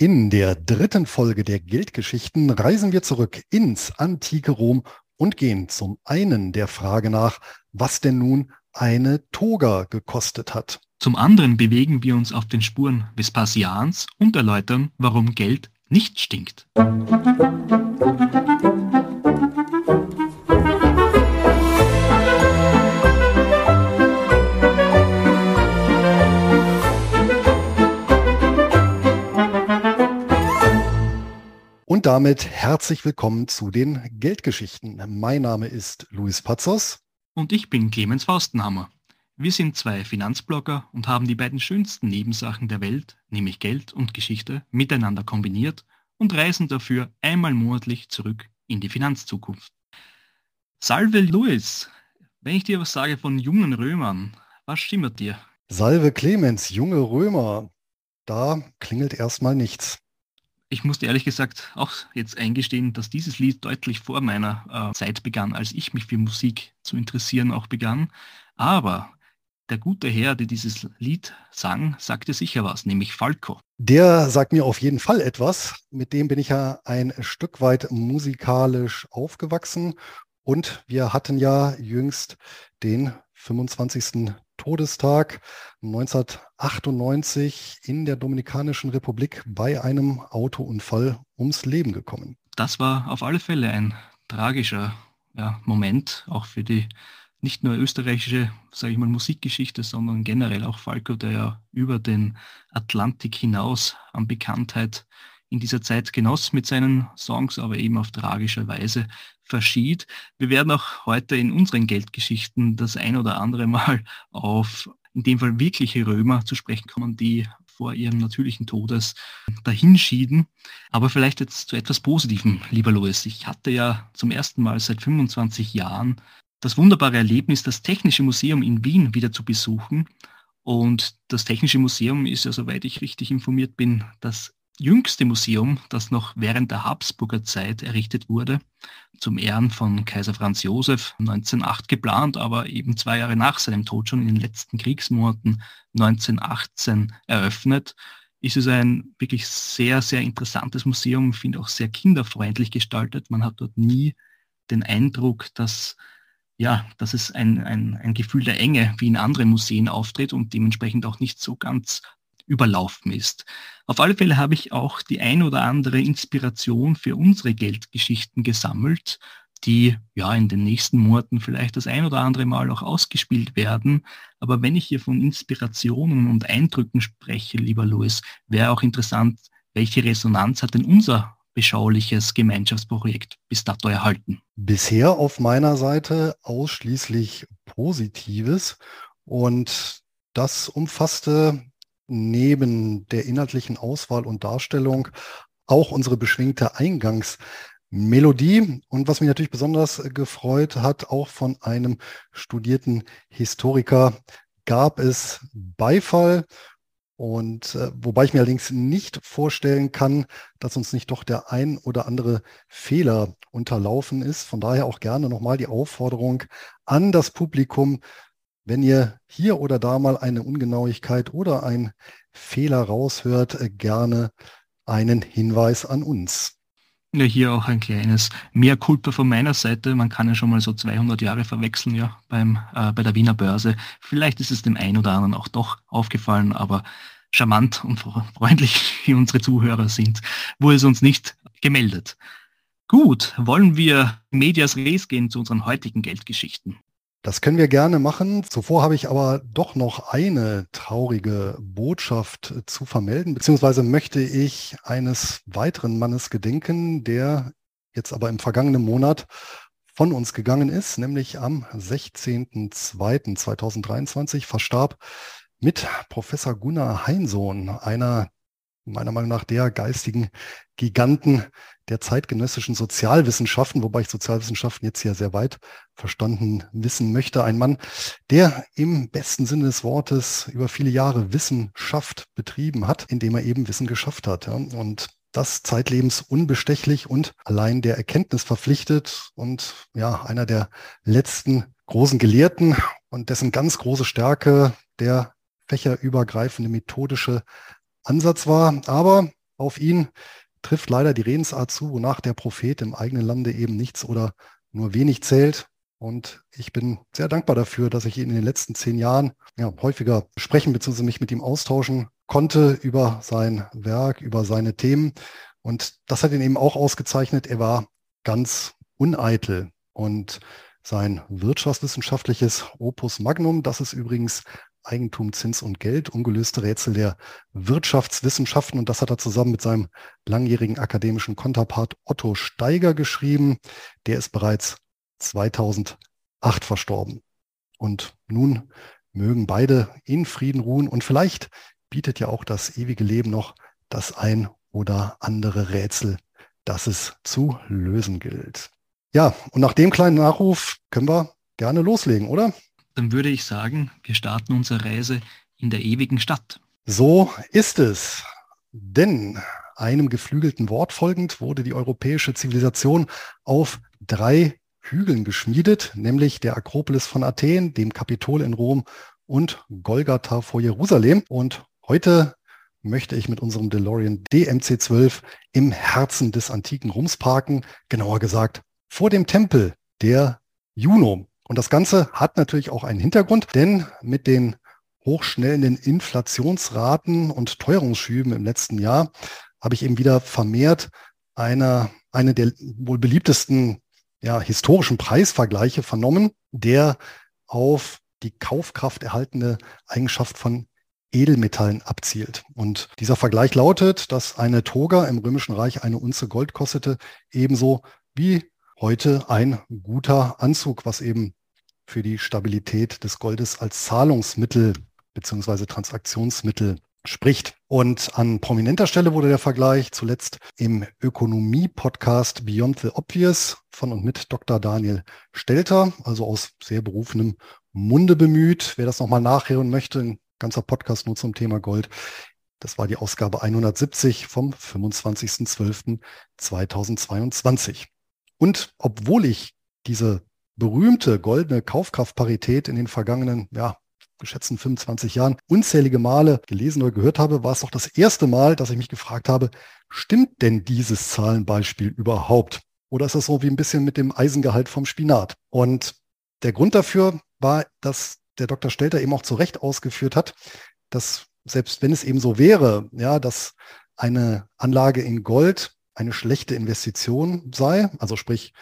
In der dritten Folge der Geldgeschichten reisen wir zurück ins antike Rom und gehen zum einen der Frage nach, was denn nun eine Toga gekostet hat. Zum anderen bewegen wir uns auf den Spuren Vespasians und erläutern, warum Geld nicht stinkt. Und damit herzlich willkommen zu den Geldgeschichten. Mein Name ist Luis Pazos. Und ich bin Clemens Faustenhammer. Wir sind zwei Finanzblogger und haben die beiden schönsten Nebensachen der Welt, nämlich Geld und Geschichte, miteinander kombiniert und reisen dafür einmal monatlich zurück in die Finanzzukunft. Salve Luis, wenn ich dir was sage von jungen Römern, was stimmt dir? Salve Clemens, junge Römer. Da klingelt erstmal nichts ich musste ehrlich gesagt auch jetzt eingestehen, dass dieses Lied deutlich vor meiner äh, Zeit begann, als ich mich für Musik zu interessieren auch begann. Aber der gute Herr, der dieses Lied sang, sagte sicher was, nämlich Falco. Der sagt mir auf jeden Fall etwas. Mit dem bin ich ja ein Stück weit musikalisch aufgewachsen. Und wir hatten ja jüngst den 25. Todestag 1998 in der Dominikanischen Republik bei einem Autounfall ums Leben gekommen. Das war auf alle Fälle ein tragischer ja, Moment, auch für die nicht nur österreichische, sage ich mal, Musikgeschichte, sondern generell auch Falco, der ja über den Atlantik hinaus an Bekanntheit in dieser Zeit genoss mit seinen Songs, aber eben auf tragische Weise verschied. Wir werden auch heute in unseren Geldgeschichten das ein oder andere Mal auf in dem Fall wirkliche Römer zu sprechen kommen, die vor ihrem natürlichen Todes dahinschieden. Aber vielleicht jetzt zu etwas Positivem, lieber Louis. Ich hatte ja zum ersten Mal seit 25 Jahren das wunderbare Erlebnis, das Technische Museum in Wien wieder zu besuchen. Und das Technische Museum ist ja, soweit ich richtig informiert bin, das jüngste Museum, das noch während der Habsburger Zeit errichtet wurde, zum Ehren von Kaiser Franz Josef 1908 geplant, aber eben zwei Jahre nach seinem Tod schon in den letzten Kriegsmonaten 1918 eröffnet, ist es ein wirklich sehr, sehr interessantes Museum, finde auch sehr kinderfreundlich gestaltet. Man hat dort nie den Eindruck, dass ja, dass es ein, ein, ein Gefühl der Enge wie in anderen Museen auftritt und dementsprechend auch nicht so ganz überlaufen ist. Auf alle Fälle habe ich auch die ein oder andere Inspiration für unsere Geldgeschichten gesammelt, die ja in den nächsten Monaten vielleicht das ein oder andere Mal auch ausgespielt werden. Aber wenn ich hier von Inspirationen und Eindrücken spreche, lieber Louis, wäre auch interessant, welche Resonanz hat denn unser beschauliches Gemeinschaftsprojekt bis dato erhalten? Bisher auf meiner Seite ausschließlich Positives und das umfasste neben der inhaltlichen Auswahl und Darstellung auch unsere beschwingte Eingangsmelodie. Und was mich natürlich besonders gefreut hat, auch von einem studierten Historiker gab es Beifall. Und äh, wobei ich mir allerdings nicht vorstellen kann, dass uns nicht doch der ein oder andere Fehler unterlaufen ist. Von daher auch gerne nochmal die Aufforderung an das Publikum, wenn ihr hier oder da mal eine Ungenauigkeit oder ein Fehler raushört, äh, gerne einen Hinweis an uns. Ja, hier auch ein kleines mehr Kulpa von meiner Seite. Man kann ja schon mal so 200 Jahre verwechseln, ja, beim, äh, bei der Wiener Börse. Vielleicht ist es dem einen oder anderen auch doch aufgefallen, aber charmant und freundlich wie unsere Zuhörer sind, wurde es uns nicht gemeldet. Gut, wollen wir Medias Res gehen zu unseren heutigen Geldgeschichten. Das können wir gerne machen. Zuvor habe ich aber doch noch eine traurige Botschaft zu vermelden, beziehungsweise möchte ich eines weiteren Mannes gedenken, der jetzt aber im vergangenen Monat von uns gegangen ist, nämlich am 16.02.2023 verstarb mit Professor Gunnar Heinsohn, einer meiner Meinung nach der geistigen Giganten der zeitgenössischen Sozialwissenschaften, wobei ich Sozialwissenschaften jetzt hier sehr weit verstanden wissen möchte. Ein Mann, der im besten Sinne des Wortes über viele Jahre Wissenschaft betrieben hat, indem er eben Wissen geschafft hat. Und das zeitlebens unbestechlich und allein der Erkenntnis verpflichtet und ja, einer der letzten großen Gelehrten und dessen ganz große Stärke der fächerübergreifende methodische Ansatz war. Aber auf ihn trifft leider die Redensart zu, wonach der Prophet im eigenen Lande eben nichts oder nur wenig zählt. Und ich bin sehr dankbar dafür, dass ich ihn in den letzten zehn Jahren ja, häufiger sprechen bzw. mich mit ihm austauschen konnte über sein Werk, über seine Themen. Und das hat ihn eben auch ausgezeichnet. Er war ganz uneitel. Und sein wirtschaftswissenschaftliches Opus Magnum, das ist übrigens Eigentum, Zins und Geld, ungelöste Rätsel der Wirtschaftswissenschaften. Und das hat er zusammen mit seinem langjährigen akademischen Konterpart Otto Steiger geschrieben. Der ist bereits 2008 verstorben. Und nun mögen beide in Frieden ruhen. Und vielleicht bietet ja auch das ewige Leben noch das ein oder andere Rätsel, das es zu lösen gilt. Ja, und nach dem kleinen Nachruf können wir gerne loslegen, oder? Dann würde ich sagen, wir starten unsere Reise in der ewigen Stadt. So ist es. Denn einem geflügelten Wort folgend wurde die europäische Zivilisation auf drei Hügeln geschmiedet, nämlich der Akropolis von Athen, dem Kapitol in Rom und Golgatha vor Jerusalem. Und heute möchte ich mit unserem DeLorean DMC12 im Herzen des antiken Roms parken, genauer gesagt vor dem Tempel der Juno. Und das Ganze hat natürlich auch einen Hintergrund, denn mit den hochschnellenden Inflationsraten und Teuerungsschüben im letzten Jahr habe ich eben wieder vermehrt eine, eine der wohl beliebtesten ja, historischen Preisvergleiche vernommen, der auf die Kaufkraft erhaltene Eigenschaft von Edelmetallen abzielt. Und dieser Vergleich lautet, dass eine Toga im Römischen Reich eine Unze Gold kostete, ebenso wie heute ein guter Anzug, was eben für die Stabilität des Goldes als Zahlungsmittel beziehungsweise Transaktionsmittel spricht. Und an prominenter Stelle wurde der Vergleich zuletzt im Ökonomie-Podcast Beyond the Obvious von und mit Dr. Daniel Stelter, also aus sehr berufenem Munde bemüht. Wer das nochmal nachhören möchte, ein ganzer Podcast nur zum Thema Gold. Das war die Ausgabe 170 vom 25.12.2022. Und obwohl ich diese berühmte goldene Kaufkraftparität in den vergangenen, ja, geschätzten 25 Jahren unzählige Male gelesen oder gehört habe, war es doch das erste Mal, dass ich mich gefragt habe, stimmt denn dieses Zahlenbeispiel überhaupt? Oder ist das so wie ein bisschen mit dem Eisengehalt vom Spinat? Und der Grund dafür war, dass der Dr. Stelter eben auch zu Recht ausgeführt hat, dass selbst wenn es eben so wäre, ja, dass eine Anlage in Gold eine schlechte Investition sei. Also sprich,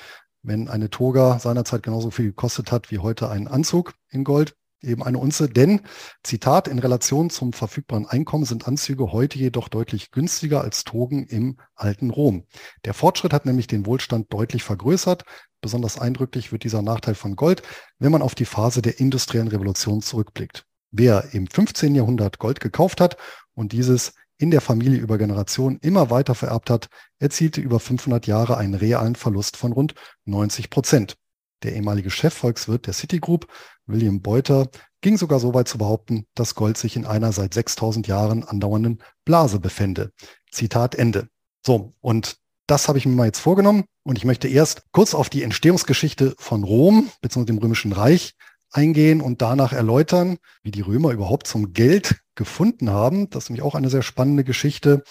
wenn eine Toga seinerzeit genauso viel gekostet hat wie heute ein Anzug in Gold, eben eine Unze. Denn, Zitat, in Relation zum verfügbaren Einkommen sind Anzüge heute jedoch deutlich günstiger als Togen im alten Rom. Der Fortschritt hat nämlich den Wohlstand deutlich vergrößert. Besonders eindrücklich wird dieser Nachteil von Gold, wenn man auf die Phase der industriellen Revolution zurückblickt. Wer im 15. Jahrhundert Gold gekauft hat und dieses in der Familie über Generationen immer weiter vererbt hat, erzielte über 500 Jahre einen realen Verlust von rund 90 Prozent. Der ehemalige Chefvolkswirt der Citigroup, William Beuter, ging sogar so weit zu behaupten, dass Gold sich in einer seit 6000 Jahren andauernden Blase befände. Zitat Ende. So, und das habe ich mir mal jetzt vorgenommen und ich möchte erst kurz auf die Entstehungsgeschichte von Rom bzw. dem Römischen Reich eingehen und danach erläutern, wie die Römer überhaupt zum Geld gefunden haben. Das ist nämlich auch eine sehr spannende Geschichte.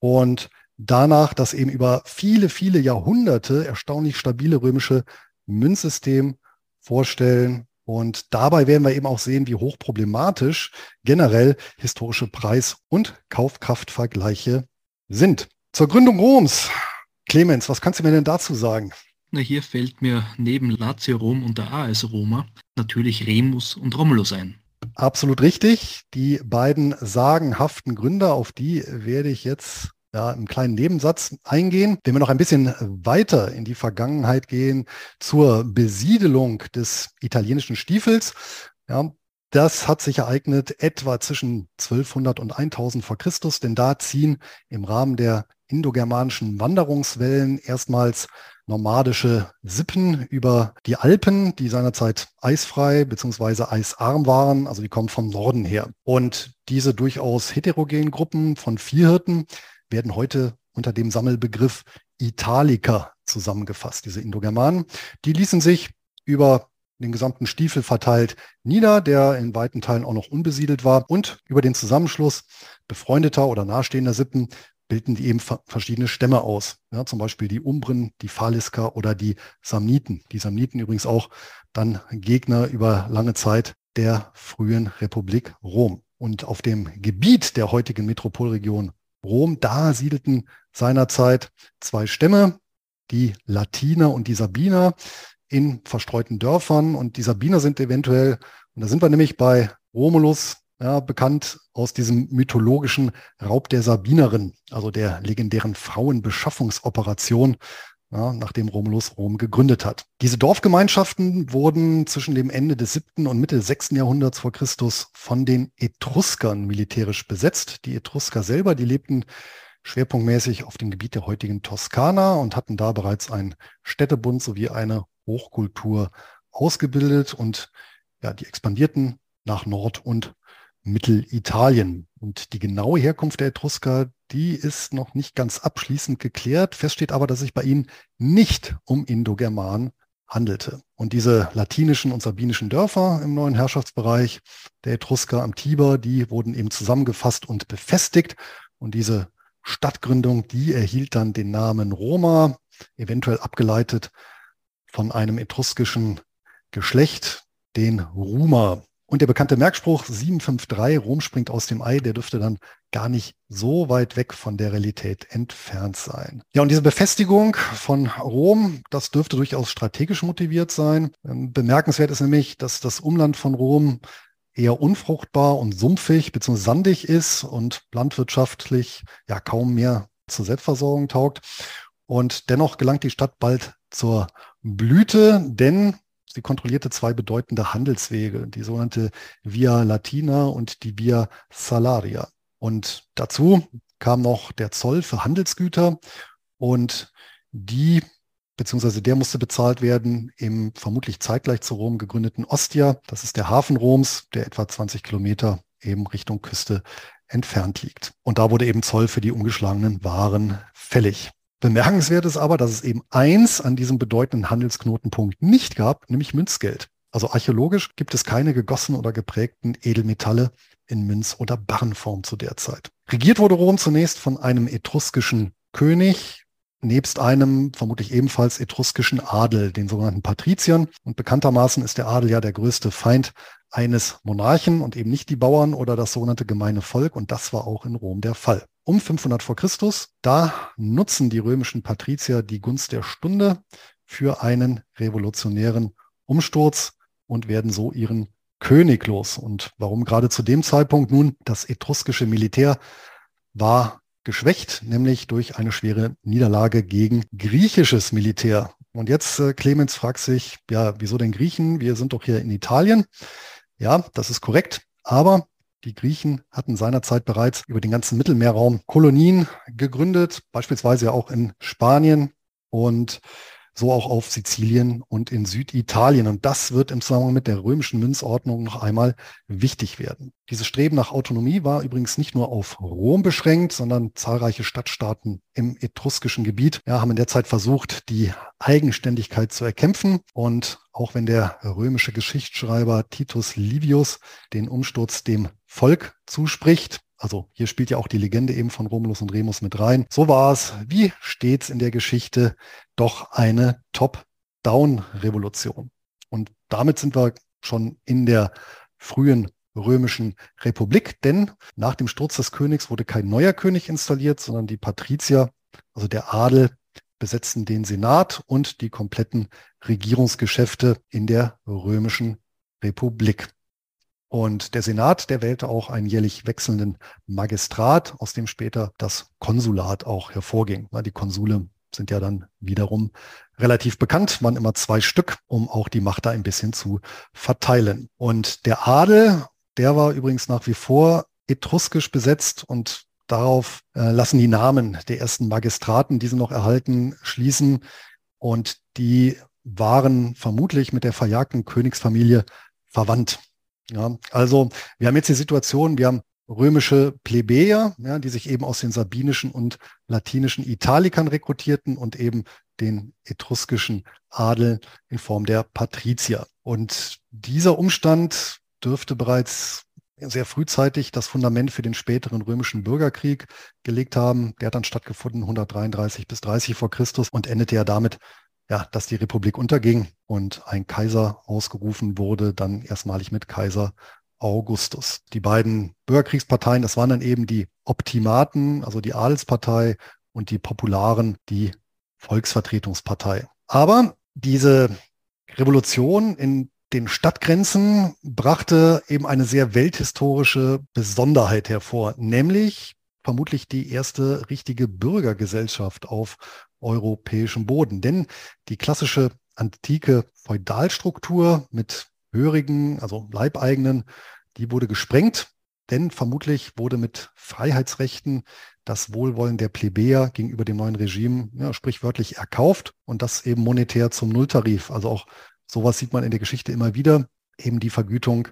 Und danach das eben über viele, viele Jahrhunderte erstaunlich stabile römische Münzsystem vorstellen. Und dabei werden wir eben auch sehen, wie hochproblematisch generell historische Preis- und Kaufkraftvergleiche sind. Zur Gründung Roms. Clemens, was kannst du mir denn dazu sagen? Na, hier fällt mir neben Lazio Rom und der AS Roma natürlich Remus und Romulus ein. Absolut richtig. Die beiden sagenhaften Gründer, auf die werde ich jetzt ja, im kleinen Nebensatz eingehen. Wenn wir noch ein bisschen weiter in die Vergangenheit gehen zur Besiedelung des italienischen Stiefels, ja, das hat sich ereignet etwa zwischen 1200 und 1000 vor Christus, denn da ziehen im Rahmen der indogermanischen Wanderungswellen erstmals nomadische Sippen über die Alpen, die seinerzeit eisfrei bzw. eisarm waren, also die kommen vom Norden her. Und diese durchaus heterogenen Gruppen von Viehhirten werden heute unter dem Sammelbegriff Italiker zusammengefasst, diese Indogermanen. Die ließen sich über den gesamten Stiefel verteilt nieder, der in weiten Teilen auch noch unbesiedelt war. Und über den Zusammenschluss befreundeter oder nahestehender Sippen bilden die eben verschiedene Stämme aus. Ja, zum Beispiel die Umbren, die Falisker oder die Samniten. Die Samniten übrigens auch dann Gegner über lange Zeit der frühen Republik Rom. Und auf dem Gebiet der heutigen Metropolregion Rom, da siedelten seinerzeit zwei Stämme, die Latiner und die Sabiner in verstreuten Dörfern. Und die Sabiner sind eventuell, und da sind wir nämlich bei Romulus, ja, bekannt aus diesem mythologischen Raub der Sabinerin, also der legendären Frauenbeschaffungsoperation, ja, nachdem Romulus Rom gegründet hat. Diese Dorfgemeinschaften wurden zwischen dem Ende des siebten und Mitte sechsten Jahrhunderts vor Christus von den Etruskern militärisch besetzt. Die Etrusker selber, die lebten schwerpunktmäßig auf dem Gebiet der heutigen Toskana und hatten da bereits einen Städtebund sowie eine Hochkultur ausgebildet und ja, die expandierten nach Nord- und Mittelitalien. Und die genaue Herkunft der Etrusker, die ist noch nicht ganz abschließend geklärt. Fest steht aber, dass sich bei ihnen nicht um Indogerman handelte. Und diese latinischen und sabinischen Dörfer im neuen Herrschaftsbereich der Etrusker am Tiber, die wurden eben zusammengefasst und befestigt. Und diese Stadtgründung, die erhielt dann den Namen Roma, eventuell abgeleitet von einem etruskischen Geschlecht, den Ruma. Und der bekannte Merkspruch 753, Rom springt aus dem Ei, der dürfte dann gar nicht so weit weg von der Realität entfernt sein. Ja, und diese Befestigung von Rom, das dürfte durchaus strategisch motiviert sein. Ähm, bemerkenswert ist nämlich, dass das Umland von Rom eher unfruchtbar und sumpfig bzw. sandig ist und landwirtschaftlich ja kaum mehr zur Selbstversorgung taugt. Und dennoch gelangt die Stadt bald zur Blüte, denn Sie kontrollierte zwei bedeutende Handelswege, die sogenannte Via Latina und die Via Salaria. Und dazu kam noch der Zoll für Handelsgüter und die beziehungsweise der musste bezahlt werden im vermutlich zeitgleich zu Rom gegründeten Ostia. Das ist der Hafen Roms, der etwa 20 Kilometer eben Richtung Küste entfernt liegt. Und da wurde eben Zoll für die umgeschlagenen Waren fällig. Bemerkenswert ist aber, dass es eben eins an diesem bedeutenden Handelsknotenpunkt nicht gab, nämlich Münzgeld. Also archäologisch gibt es keine gegossenen oder geprägten Edelmetalle in Münz- oder Barrenform zu der Zeit. Regiert wurde Rom zunächst von einem etruskischen König, nebst einem vermutlich ebenfalls etruskischen Adel, den sogenannten Patriziern. Und bekanntermaßen ist der Adel ja der größte Feind eines Monarchen und eben nicht die Bauern oder das sogenannte gemeine Volk. Und das war auch in Rom der Fall um 500 vor Christus. Da nutzen die römischen Patrizier die Gunst der Stunde für einen revolutionären Umsturz und werden so ihren König los. Und warum gerade zu dem Zeitpunkt? Nun, das etruskische Militär war geschwächt, nämlich durch eine schwere Niederlage gegen griechisches Militär. Und jetzt, äh, Clemens fragt sich, ja, wieso denn Griechen? Wir sind doch hier in Italien. Ja, das ist korrekt. Aber die Griechen hatten seinerzeit bereits über den ganzen Mittelmeerraum Kolonien gegründet, beispielsweise ja auch in Spanien und so auch auf Sizilien und in Süditalien. Und das wird im Zusammenhang mit der römischen Münzordnung noch einmal wichtig werden. Dieses Streben nach Autonomie war übrigens nicht nur auf Rom beschränkt, sondern zahlreiche Stadtstaaten im etruskischen Gebiet ja, haben in der Zeit versucht, die Eigenständigkeit zu erkämpfen. Und auch wenn der römische Geschichtsschreiber Titus Livius den Umsturz dem Volk zuspricht, also hier spielt ja auch die Legende eben von Romulus und Remus mit rein. So war es, wie stets in der Geschichte, doch eine Top-Down-Revolution. Und damit sind wir schon in der frühen römischen Republik, denn nach dem Sturz des Königs wurde kein neuer König installiert, sondern die Patrizier, also der Adel, besetzten den Senat und die kompletten Regierungsgeschäfte in der römischen Republik. Und der Senat, der wählte auch einen jährlich wechselnden Magistrat, aus dem später das Konsulat auch hervorging. Die Konsule sind ja dann wiederum relativ bekannt, waren immer zwei Stück, um auch die Macht da ein bisschen zu verteilen. Und der Adel, der war übrigens nach wie vor etruskisch besetzt und darauf äh, lassen die Namen der ersten Magistraten, die sie noch erhalten, schließen. Und die waren vermutlich mit der verjagten Königsfamilie verwandt. Ja, also wir haben jetzt die Situation, wir haben römische Plebejer, ja, die sich eben aus den sabinischen und latinischen Italikern rekrutierten und eben den etruskischen Adel in Form der Patrizier. Und dieser Umstand dürfte bereits sehr frühzeitig das Fundament für den späteren römischen Bürgerkrieg gelegt haben. Der hat dann stattgefunden 133 bis 30 vor Christus und endete ja damit, ja, dass die Republik unterging und ein Kaiser ausgerufen wurde, dann erstmalig mit Kaiser Augustus. Die beiden Bürgerkriegsparteien, das waren dann eben die Optimaten, also die Adelspartei und die Popularen, die Volksvertretungspartei. Aber diese Revolution in den Stadtgrenzen brachte eben eine sehr welthistorische Besonderheit hervor, nämlich vermutlich die erste richtige Bürgergesellschaft auf europäischem Boden. Denn die klassische antike Feudalstruktur mit Hörigen, also Leibeigenen, die wurde gesprengt, denn vermutlich wurde mit Freiheitsrechten das Wohlwollen der Plebejer gegenüber dem neuen Regime ja, sprichwörtlich erkauft und das eben monetär zum Nulltarif. Also auch sowas sieht man in der Geschichte immer wieder, eben die Vergütung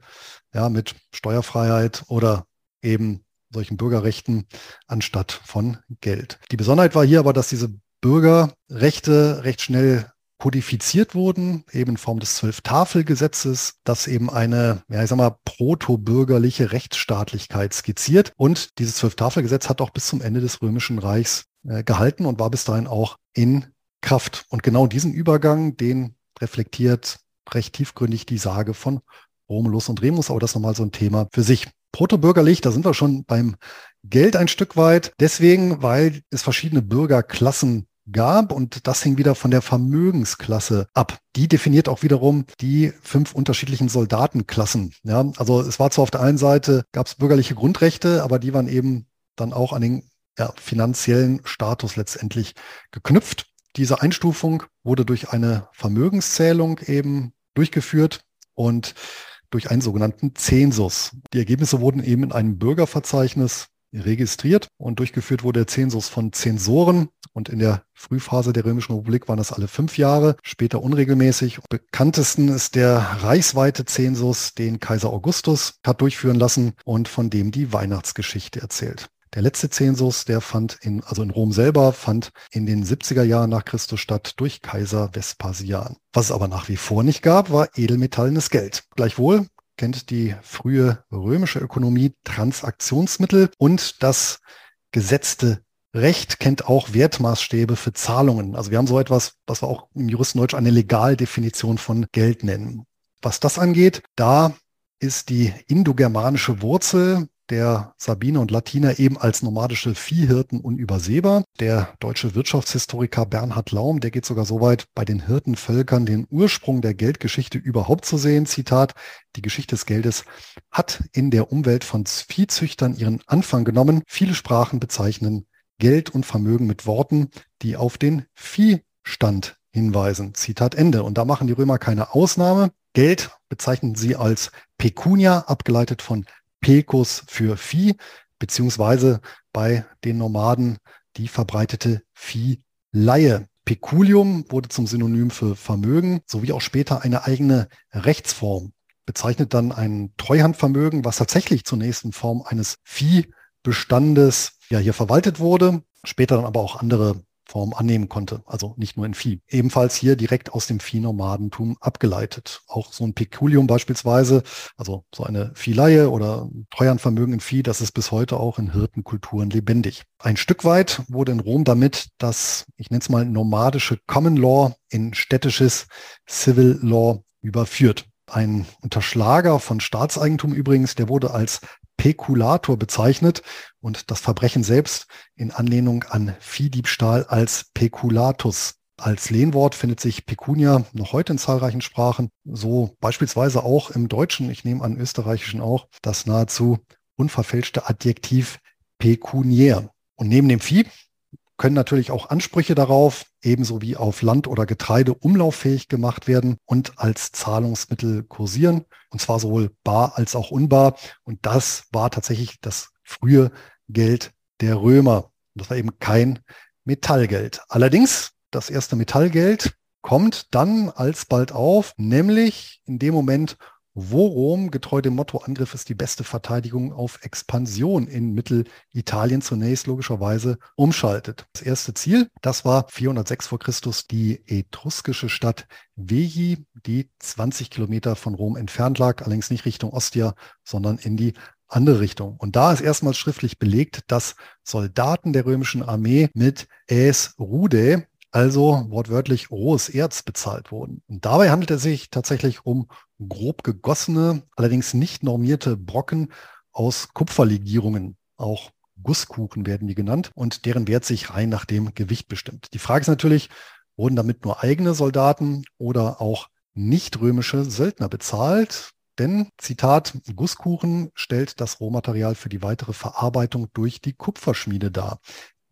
ja, mit Steuerfreiheit oder eben solchen Bürgerrechten anstatt von Geld. Die Besonderheit war hier aber, dass diese Bürgerrechte recht schnell kodifiziert wurden, eben in Form des Zwölf-Tafel-Gesetzes, das eben eine, ja, ich sag mal, protobürgerliche Rechtsstaatlichkeit skizziert. Und dieses Zwölf-Tafel-Gesetz hat auch bis zum Ende des Römischen Reichs äh, gehalten und war bis dahin auch in Kraft. Und genau diesen Übergang, den reflektiert recht tiefgründig die Sage von Romulus und Remus, aber das ist nochmal so ein Thema für sich. Protobürgerlich, da sind wir schon beim Geld ein Stück weit. Deswegen, weil es verschiedene Bürgerklassen gab und das hing wieder von der Vermögensklasse ab. Die definiert auch wiederum die fünf unterschiedlichen Soldatenklassen. Ja, also es war zwar auf der einen Seite gab es bürgerliche Grundrechte, aber die waren eben dann auch an den ja, finanziellen Status letztendlich geknüpft. Diese Einstufung wurde durch eine Vermögenszählung eben durchgeführt und durch einen sogenannten Zensus. Die Ergebnisse wurden eben in einem Bürgerverzeichnis registriert und durchgeführt wurde der Zensus von Zensoren und in der Frühphase der Römischen Republik waren das alle fünf Jahre, später unregelmäßig. Bekanntesten ist der reichsweite Zensus, den Kaiser Augustus hat durchführen lassen und von dem die Weihnachtsgeschichte erzählt. Der letzte Zensus, der fand in, also in Rom selber, fand in den 70er Jahren nach Christus statt durch Kaiser Vespasian. Was es aber nach wie vor nicht gab, war edelmetallenes Geld. Gleichwohl kennt die frühe römische Ökonomie Transaktionsmittel und das gesetzte Recht kennt auch Wertmaßstäbe für Zahlungen. Also wir haben so etwas, was wir auch im Juristendeutsch eine Legaldefinition von Geld nennen. Was das angeht, da ist die indogermanische Wurzel der Sabiner und Latiner eben als nomadische Viehhirten unübersehbar. Der deutsche Wirtschaftshistoriker Bernhard Laum, der geht sogar so weit, bei den Hirtenvölkern den Ursprung der Geldgeschichte überhaupt zu sehen. Zitat, die Geschichte des Geldes hat in der Umwelt von Viehzüchtern ihren Anfang genommen. Viele Sprachen bezeichnen Geld und Vermögen mit Worten, die auf den Viehstand hinweisen. Zitat Ende. Und da machen die Römer keine Ausnahme. Geld bezeichnen sie als Pecunia, abgeleitet von Pecus für Vieh, beziehungsweise bei den Nomaden die verbreitete Viehleihe. Peculium wurde zum Synonym für Vermögen sowie auch später eine eigene Rechtsform. Bezeichnet dann ein Treuhandvermögen, was tatsächlich zunächst in Form eines Viehbestandes ja hier verwaltet wurde, später dann aber auch andere Form annehmen konnte, also nicht nur in Vieh. Ebenfalls hier direkt aus dem Viehnomadentum abgeleitet. Auch so ein Peculium beispielsweise, also so eine Viehleihe oder Treuhandvermögen in Vieh, das ist bis heute auch in Hirtenkulturen lebendig. Ein Stück weit wurde in Rom damit das, ich nenne es mal, nomadische Common Law in städtisches Civil Law überführt. Ein Unterschlager von Staatseigentum übrigens, der wurde als Pekulator bezeichnet und das Verbrechen selbst in Anlehnung an Viehdiebstahl als Peculatus. Als Lehnwort findet sich Pecunia noch heute in zahlreichen Sprachen, so beispielsweise auch im Deutschen, ich nehme an österreichischen auch, das nahezu unverfälschte Adjektiv pekuniär. Und neben dem Vieh können natürlich auch Ansprüche darauf, ebenso wie auf Land oder Getreide umlauffähig gemacht werden und als Zahlungsmittel kursieren, und zwar sowohl bar als auch unbar. Und das war tatsächlich das frühe Geld der Römer. Das war eben kein Metallgeld. Allerdings, das erste Metallgeld kommt dann alsbald auf, nämlich in dem Moment, wo Rom getreu dem Motto Angriff ist die beste Verteidigung auf Expansion in Mittelitalien zunächst logischerweise umschaltet. Das erste Ziel, das war 406 vor Christus die etruskische Stadt Veii, die 20 Kilometer von Rom entfernt lag, allerdings nicht Richtung Ostia, sondern in die andere Richtung. Und da ist erstmals schriftlich belegt, dass Soldaten der römischen Armee mit Äs Rude, also wortwörtlich rohes Erz, bezahlt wurden. Und dabei handelt es sich tatsächlich um grob gegossene, allerdings nicht normierte Brocken aus Kupferlegierungen, auch Gusskuchen werden die genannt, und deren Wert sich rein nach dem Gewicht bestimmt. Die Frage ist natürlich, wurden damit nur eigene Soldaten oder auch nicht römische Söldner bezahlt? Denn, Zitat, Gusskuchen stellt das Rohmaterial für die weitere Verarbeitung durch die Kupferschmiede dar.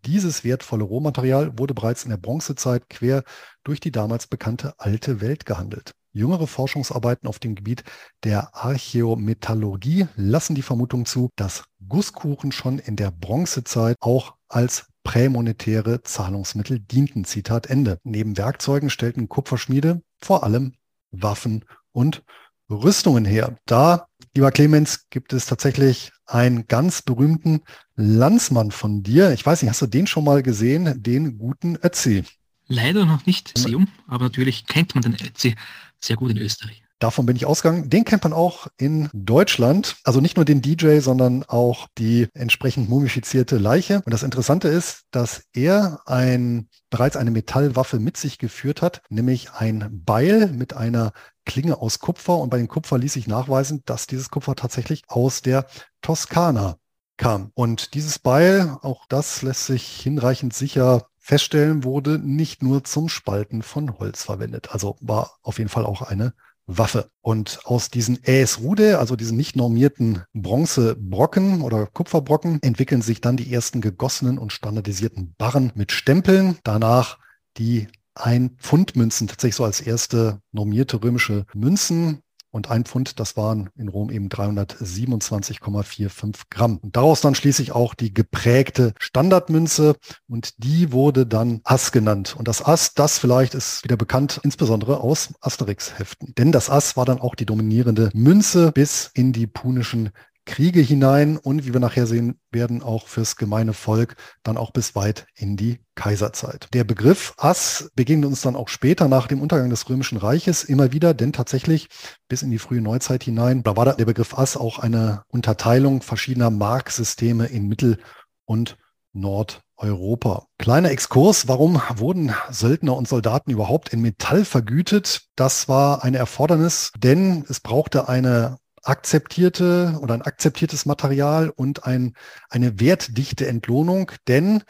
Dieses wertvolle Rohmaterial wurde bereits in der Bronzezeit quer durch die damals bekannte alte Welt gehandelt. Jüngere Forschungsarbeiten auf dem Gebiet der Archäometallurgie lassen die Vermutung zu, dass Gusskuchen schon in der Bronzezeit auch als prämonetäre Zahlungsmittel dienten. Zitat Ende. Neben Werkzeugen stellten Kupferschmiede vor allem Waffen und Rüstungen her. Da, lieber Clemens, gibt es tatsächlich einen ganz berühmten Landsmann von dir. Ich weiß nicht, hast du den schon mal gesehen, den guten Ötzi? Leider noch nicht Museum, aber natürlich kennt man den Ötzi sehr gut in Österreich. Davon bin ich ausgegangen. Den kennt man auch in Deutschland. Also nicht nur den DJ, sondern auch die entsprechend mumifizierte Leiche. Und das Interessante ist, dass er ein, bereits eine Metallwaffe mit sich geführt hat, nämlich ein Beil mit einer Klinge aus Kupfer. Und bei dem Kupfer ließ sich nachweisen, dass dieses Kupfer tatsächlich aus der Toskana kam. Und dieses Beil, auch das lässt sich hinreichend sicher feststellen, wurde nicht nur zum Spalten von Holz verwendet. Also war auf jeden Fall auch eine Waffe. Und aus diesen Äs-Rude, also diesen nicht normierten Bronzebrocken oder Kupferbrocken, entwickeln sich dann die ersten gegossenen und standardisierten Barren mit Stempeln. Danach die ein Pfund Münzen, tatsächlich so als erste normierte römische Münzen, und ein Pfund, das waren in Rom eben 327,45 Gramm. Und daraus dann schließlich auch die geprägte Standardmünze und die wurde dann Ass genannt. Und das Ass, das vielleicht ist wieder bekannt, insbesondere aus Asterix-Heften. Denn das Ass war dann auch die dominierende Münze bis in die punischen Kriege hinein und wie wir nachher sehen werden, auch fürs gemeine Volk dann auch bis weit in die Kaiserzeit. Der Begriff Ass begegnet uns dann auch später nach dem Untergang des Römischen Reiches immer wieder, denn tatsächlich bis in die frühe Neuzeit hinein, da war der Begriff Ass auch eine Unterteilung verschiedener Marksysteme in Mittel- und Nordeuropa. Kleiner Exkurs, warum wurden Söldner und Soldaten überhaupt in Metall vergütet? Das war eine Erfordernis, denn es brauchte eine akzeptierte oder ein akzeptiertes Material und ein, eine wertdichte Entlohnung, denn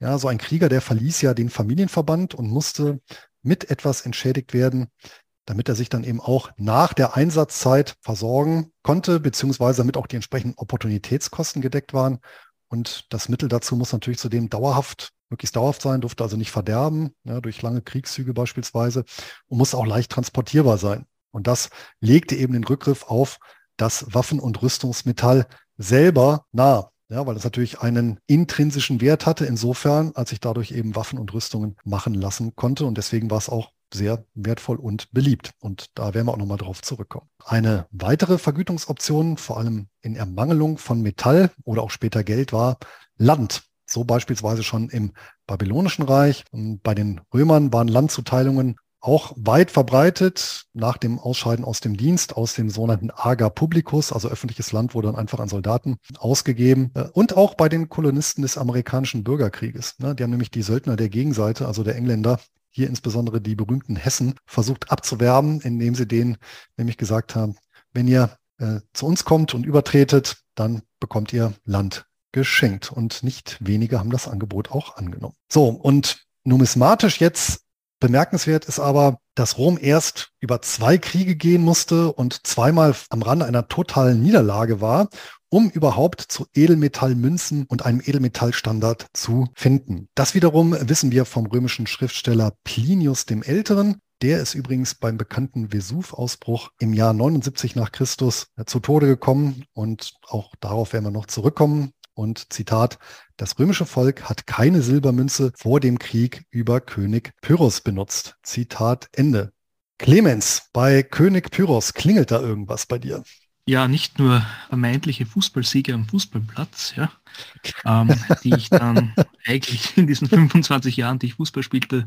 ja, so ein Krieger, der verließ ja den Familienverband und musste mit etwas entschädigt werden, damit er sich dann eben auch nach der Einsatzzeit versorgen konnte, beziehungsweise damit auch die entsprechenden Opportunitätskosten gedeckt waren. Und das Mittel dazu muss natürlich zudem dauerhaft, möglichst dauerhaft sein, durfte also nicht verderben, ja, durch lange Kriegszüge beispielsweise, und muss auch leicht transportierbar sein. Und das legte eben den Rückgriff auf das Waffen- und Rüstungsmetall selber nahe. Ja, weil es natürlich einen intrinsischen Wert hatte, insofern, als ich dadurch eben Waffen und Rüstungen machen lassen konnte. Und deswegen war es auch sehr wertvoll und beliebt. Und da werden wir auch nochmal drauf zurückkommen. Eine weitere Vergütungsoption, vor allem in Ermangelung von Metall oder auch später Geld, war Land. So beispielsweise schon im Babylonischen Reich. Und bei den Römern waren Landzuteilungen auch weit verbreitet nach dem Ausscheiden aus dem Dienst, aus dem sogenannten Ager Publicus, also öffentliches Land wurde dann einfach an Soldaten ausgegeben äh, und auch bei den Kolonisten des amerikanischen Bürgerkrieges. Ne? Die haben nämlich die Söldner der Gegenseite, also der Engländer, hier insbesondere die berühmten Hessen, versucht abzuwerben, indem sie denen nämlich gesagt haben, wenn ihr äh, zu uns kommt und übertretet, dann bekommt ihr Land geschenkt. Und nicht wenige haben das Angebot auch angenommen. So, und numismatisch jetzt Bemerkenswert ist aber, dass Rom erst über zwei Kriege gehen musste und zweimal am Rande einer totalen Niederlage war, um überhaupt zu Edelmetallmünzen und einem Edelmetallstandard zu finden. Das wiederum wissen wir vom römischen Schriftsteller Plinius dem Älteren. Der ist übrigens beim bekannten Vesuv-Ausbruch im Jahr 79 nach Christus zu Tode gekommen und auch darauf werden wir noch zurückkommen. Und Zitat, das römische Volk hat keine Silbermünze vor dem Krieg über König Pyrrhus benutzt. Zitat Ende. Clemens, bei König Pyrrhus klingelt da irgendwas bei dir? Ja, nicht nur vermeintliche Fußballsiege am Fußballplatz, ja, ähm, die ich dann eigentlich in diesen 25 Jahren, die ich Fußball spielte,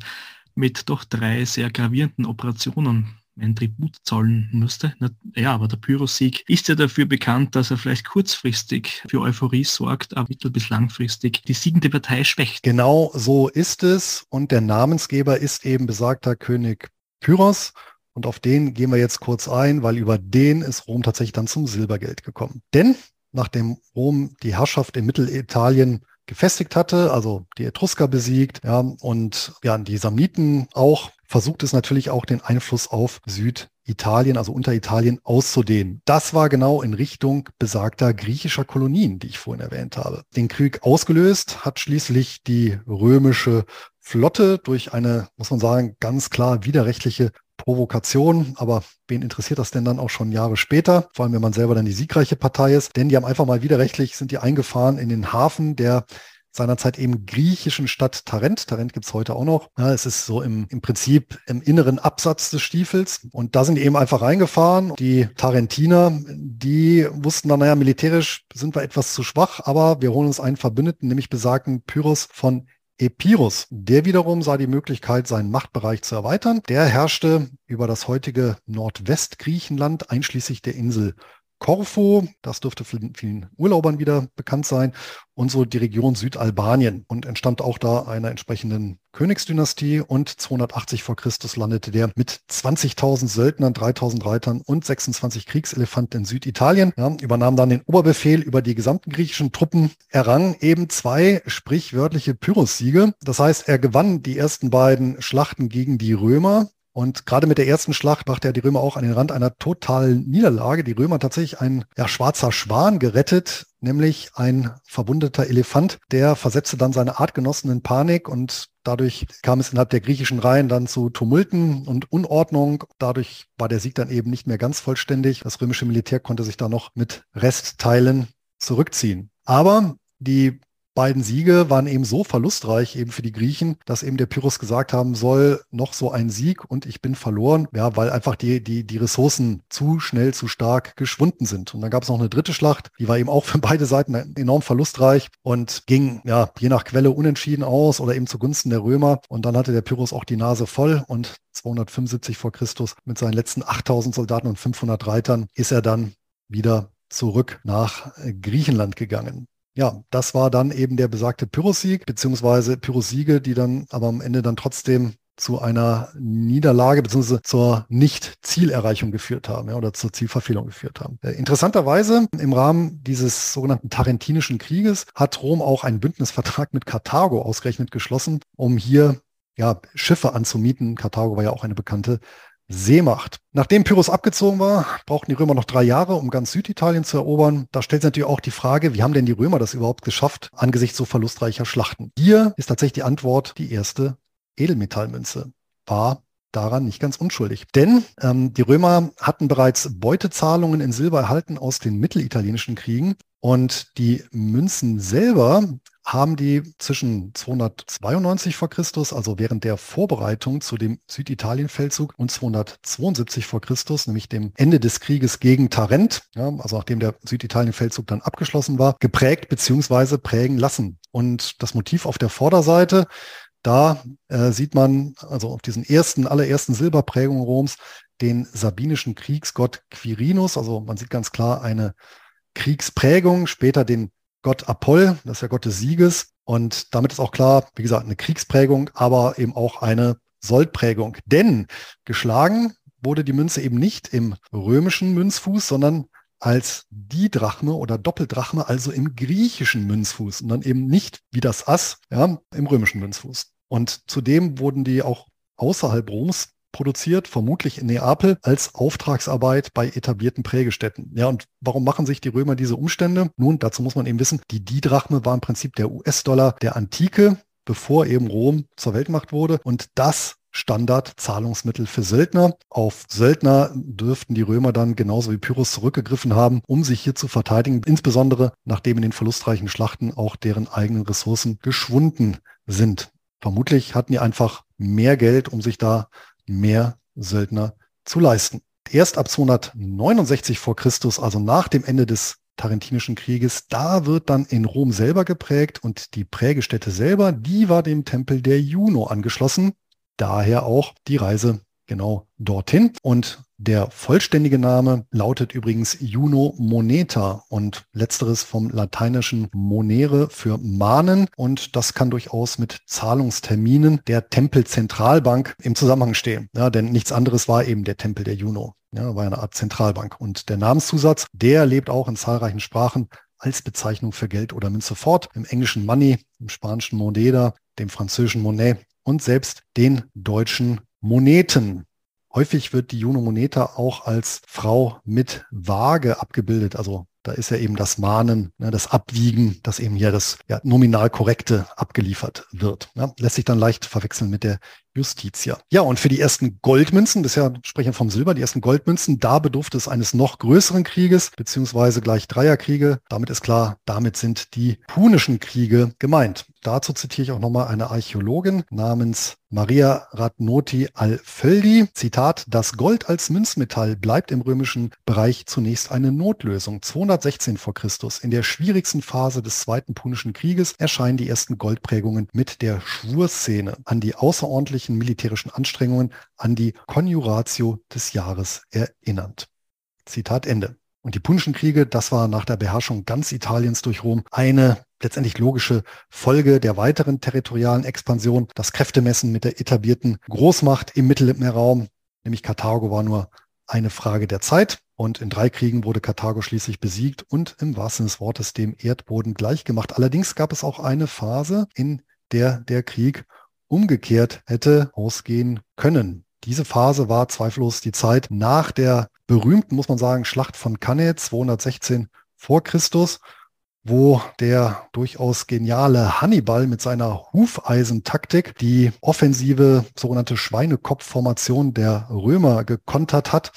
mit doch drei sehr gravierenden Operationen einen Tribut zahlen musste. Ja, aber der Pyrrhus-Sieg ist ja dafür bekannt, dass er vielleicht kurzfristig für Euphorie sorgt, aber mittel- bis langfristig die siegende Partei schwächt. Genau so ist es. Und der Namensgeber ist eben besagter König Pyrrhos. Und auf den gehen wir jetzt kurz ein, weil über den ist Rom tatsächlich dann zum Silbergeld gekommen. Denn nachdem Rom die Herrschaft in Mittelitalien gefestigt hatte, also die Etrusker besiegt, ja, und ja, die Samniten auch, versucht es natürlich auch den Einfluss auf Süditalien, also Unteritalien auszudehnen. Das war genau in Richtung besagter griechischer Kolonien, die ich vorhin erwähnt habe. Den Krieg ausgelöst hat schließlich die römische Flotte durch eine, muss man sagen, ganz klar widerrechtliche Provokation, aber wen interessiert das denn dann auch schon Jahre später, vor allem wenn man selber dann die siegreiche Partei ist, denn die haben einfach mal widerrechtlich, sind die eingefahren in den Hafen der seinerzeit eben griechischen Stadt Tarent. Tarent gibt's heute auch noch. Ja, es ist so im, im Prinzip im inneren Absatz des Stiefels. Und da sind die eben einfach reingefahren. Die Tarentiner, die wussten dann, naja, militärisch sind wir etwas zu schwach, aber wir holen uns einen Verbündeten, nämlich besagten Pyrrhus von Epirus, der wiederum sah die Möglichkeit, seinen Machtbereich zu erweitern. Der herrschte über das heutige Nordwestgriechenland, einschließlich der Insel Korfu, das dürfte vielen Urlaubern wieder bekannt sein, und so die Region Südalbanien und entstand auch da einer entsprechenden Königsdynastie und 280 vor Christus landete der mit 20.000 Söldnern, 3.000 Reitern und 26 Kriegselefanten in Süditalien, ja, übernahm dann den Oberbefehl über die gesamten griechischen Truppen, errang eben zwei sprichwörtliche Pyrrhus-Siege. Das heißt, er gewann die ersten beiden Schlachten gegen die Römer, und gerade mit der ersten Schlacht brachte er die Römer auch an den Rand einer totalen Niederlage. Die Römer tatsächlich ein ja, schwarzer Schwan gerettet, nämlich ein verbundeter Elefant, der versetzte dann seine Artgenossen in Panik und dadurch kam es innerhalb der griechischen Reihen dann zu Tumulten und Unordnung. Dadurch war der Sieg dann eben nicht mehr ganz vollständig. Das römische Militär konnte sich da noch mit Restteilen zurückziehen. Aber die beiden Siege waren eben so verlustreich eben für die Griechen, dass eben der Pyrrhus gesagt haben soll, noch so ein Sieg und ich bin verloren, ja, weil einfach die, die, die Ressourcen zu schnell, zu stark geschwunden sind. Und dann gab es noch eine dritte Schlacht, die war eben auch für beide Seiten enorm verlustreich und ging, ja, je nach Quelle unentschieden aus oder eben zugunsten der Römer. Und dann hatte der Pyrrhus auch die Nase voll und 275 vor Christus mit seinen letzten 8000 Soldaten und 500 Reitern ist er dann wieder zurück nach Griechenland gegangen ja, das war dann eben der besagte Pyrrhus-Sieg, beziehungsweise Pyrrhus-Siege, die dann aber am Ende dann trotzdem zu einer Niederlage beziehungsweise zur Nicht-Zielerreichung geführt haben ja, oder zur Zielverfehlung geführt haben. Äh, interessanterweise im Rahmen dieses sogenannten Tarentinischen Krieges hat Rom auch einen Bündnisvertrag mit Karthago ausgerechnet geschlossen, um hier ja, Schiffe anzumieten. Karthago war ja auch eine bekannte Seemacht. Nachdem Pyrrhus abgezogen war, brauchten die Römer noch drei Jahre, um ganz Süditalien zu erobern. Da stellt sich natürlich auch die Frage, wie haben denn die Römer das überhaupt geschafft angesichts so verlustreicher Schlachten? Hier ist tatsächlich die Antwort die erste Edelmetallmünze. War daran nicht ganz unschuldig. Denn ähm, die Römer hatten bereits Beutezahlungen in Silber erhalten aus den mittelitalienischen Kriegen und die Münzen selber haben die zwischen 292 vor Christus, also während der Vorbereitung zu dem Süditalienfeldzug und 272 vor Christus, nämlich dem Ende des Krieges gegen Tarent, ja, also nachdem der Süditalienfeldzug dann abgeschlossen war, geprägt bzw. prägen lassen. Und das Motiv auf der Vorderseite, da äh, sieht man also auf diesen ersten, allerersten Silberprägungen Roms den sabinischen Kriegsgott Quirinus. Also man sieht ganz klar eine Kriegsprägung, später den Gott Apoll, das ist der Gott des Sieges. Und damit ist auch klar, wie gesagt, eine Kriegsprägung, aber eben auch eine Soldprägung. Denn geschlagen wurde die Münze eben nicht im römischen Münzfuß, sondern als die Drachme oder Doppeldrachme, also im griechischen Münzfuß und dann eben nicht wie das Ass ja, im römischen Münzfuß. Und zudem wurden die auch außerhalb Roms produziert, vermutlich in Neapel, als Auftragsarbeit bei etablierten Prägestätten. Ja, und warum machen sich die Römer diese Umstände? Nun, dazu muss man eben wissen, die Didrachme war im Prinzip der US-Dollar der Antike, bevor eben Rom zur Weltmacht wurde. Und das Standard-Zahlungsmittel für Söldner. Auf Söldner dürften die Römer dann genauso wie Pyrrhus zurückgegriffen haben, um sich hier zu verteidigen, insbesondere nachdem in den verlustreichen Schlachten auch deren eigenen Ressourcen geschwunden sind. Vermutlich hatten die einfach mehr Geld, um sich da mehr Söldner zu leisten. Erst ab 269 vor Christus, also nach dem Ende des Tarentinischen Krieges, da wird dann in Rom selber geprägt und die Prägestätte selber, die war dem Tempel der Juno angeschlossen. Daher auch die Reise genau dorthin. Und der vollständige Name lautet übrigens Juno Moneta und letzteres vom lateinischen monere für mahnen und das kann durchaus mit Zahlungsterminen der Tempelzentralbank im Zusammenhang stehen. Ja, denn nichts anderes war eben der Tempel der Juno. Ja, war eine Art Zentralbank. Und der Namenszusatz, der lebt auch in zahlreichen Sprachen als Bezeichnung für Geld oder Münze fort. Im englischen Money, im spanischen Moneda, dem französischen Monet und selbst den deutschen Moneten. Häufig wird die Juno Moneta auch als Frau mit Waage abgebildet, also da ist ja eben das Mahnen, ne, das Abwiegen, dass eben hier das ja, nominal korrekte abgeliefert wird. Ja, lässt sich dann leicht verwechseln mit der Justitia. Ja, und für die ersten Goldmünzen, bisher sprechen wir vom Silber, die ersten Goldmünzen, da bedurfte es eines noch größeren Krieges, beziehungsweise gleich Dreierkriege. Damit ist klar, damit sind die Punischen Kriege gemeint. Dazu zitiere ich auch nochmal eine Archäologin namens Maria Radnoti Alföldi. Zitat, das Gold als Münzmetall bleibt im römischen Bereich zunächst eine Notlösung. 216 vor Christus, in der schwierigsten Phase des Zweiten Punischen Krieges, erscheinen die ersten Goldprägungen mit der Schwurszene an die außerordentliche erforderlichen militärischen Anstrengungen an die Konjuratio des Jahres erinnernd. Zitat Ende. Und die Punischen Kriege, das war nach der Beherrschung ganz Italiens durch Rom eine letztendlich logische Folge der weiteren territorialen Expansion. Das Kräftemessen mit der etablierten Großmacht im Mittelmeerraum, nämlich Karthago, war nur eine Frage der Zeit. Und in drei Kriegen wurde Karthago schließlich besiegt und im wahrsten des Wortes dem Erdboden gleichgemacht. Allerdings gab es auch eine Phase, in der der Krieg umgekehrt hätte ausgehen können. Diese Phase war zweifellos die Zeit nach der berühmten, muss man sagen, Schlacht von Cannae 216 vor Christus, wo der durchaus geniale Hannibal mit seiner Hufeisentaktik die offensive sogenannte Schweinekopfformation der Römer gekontert hat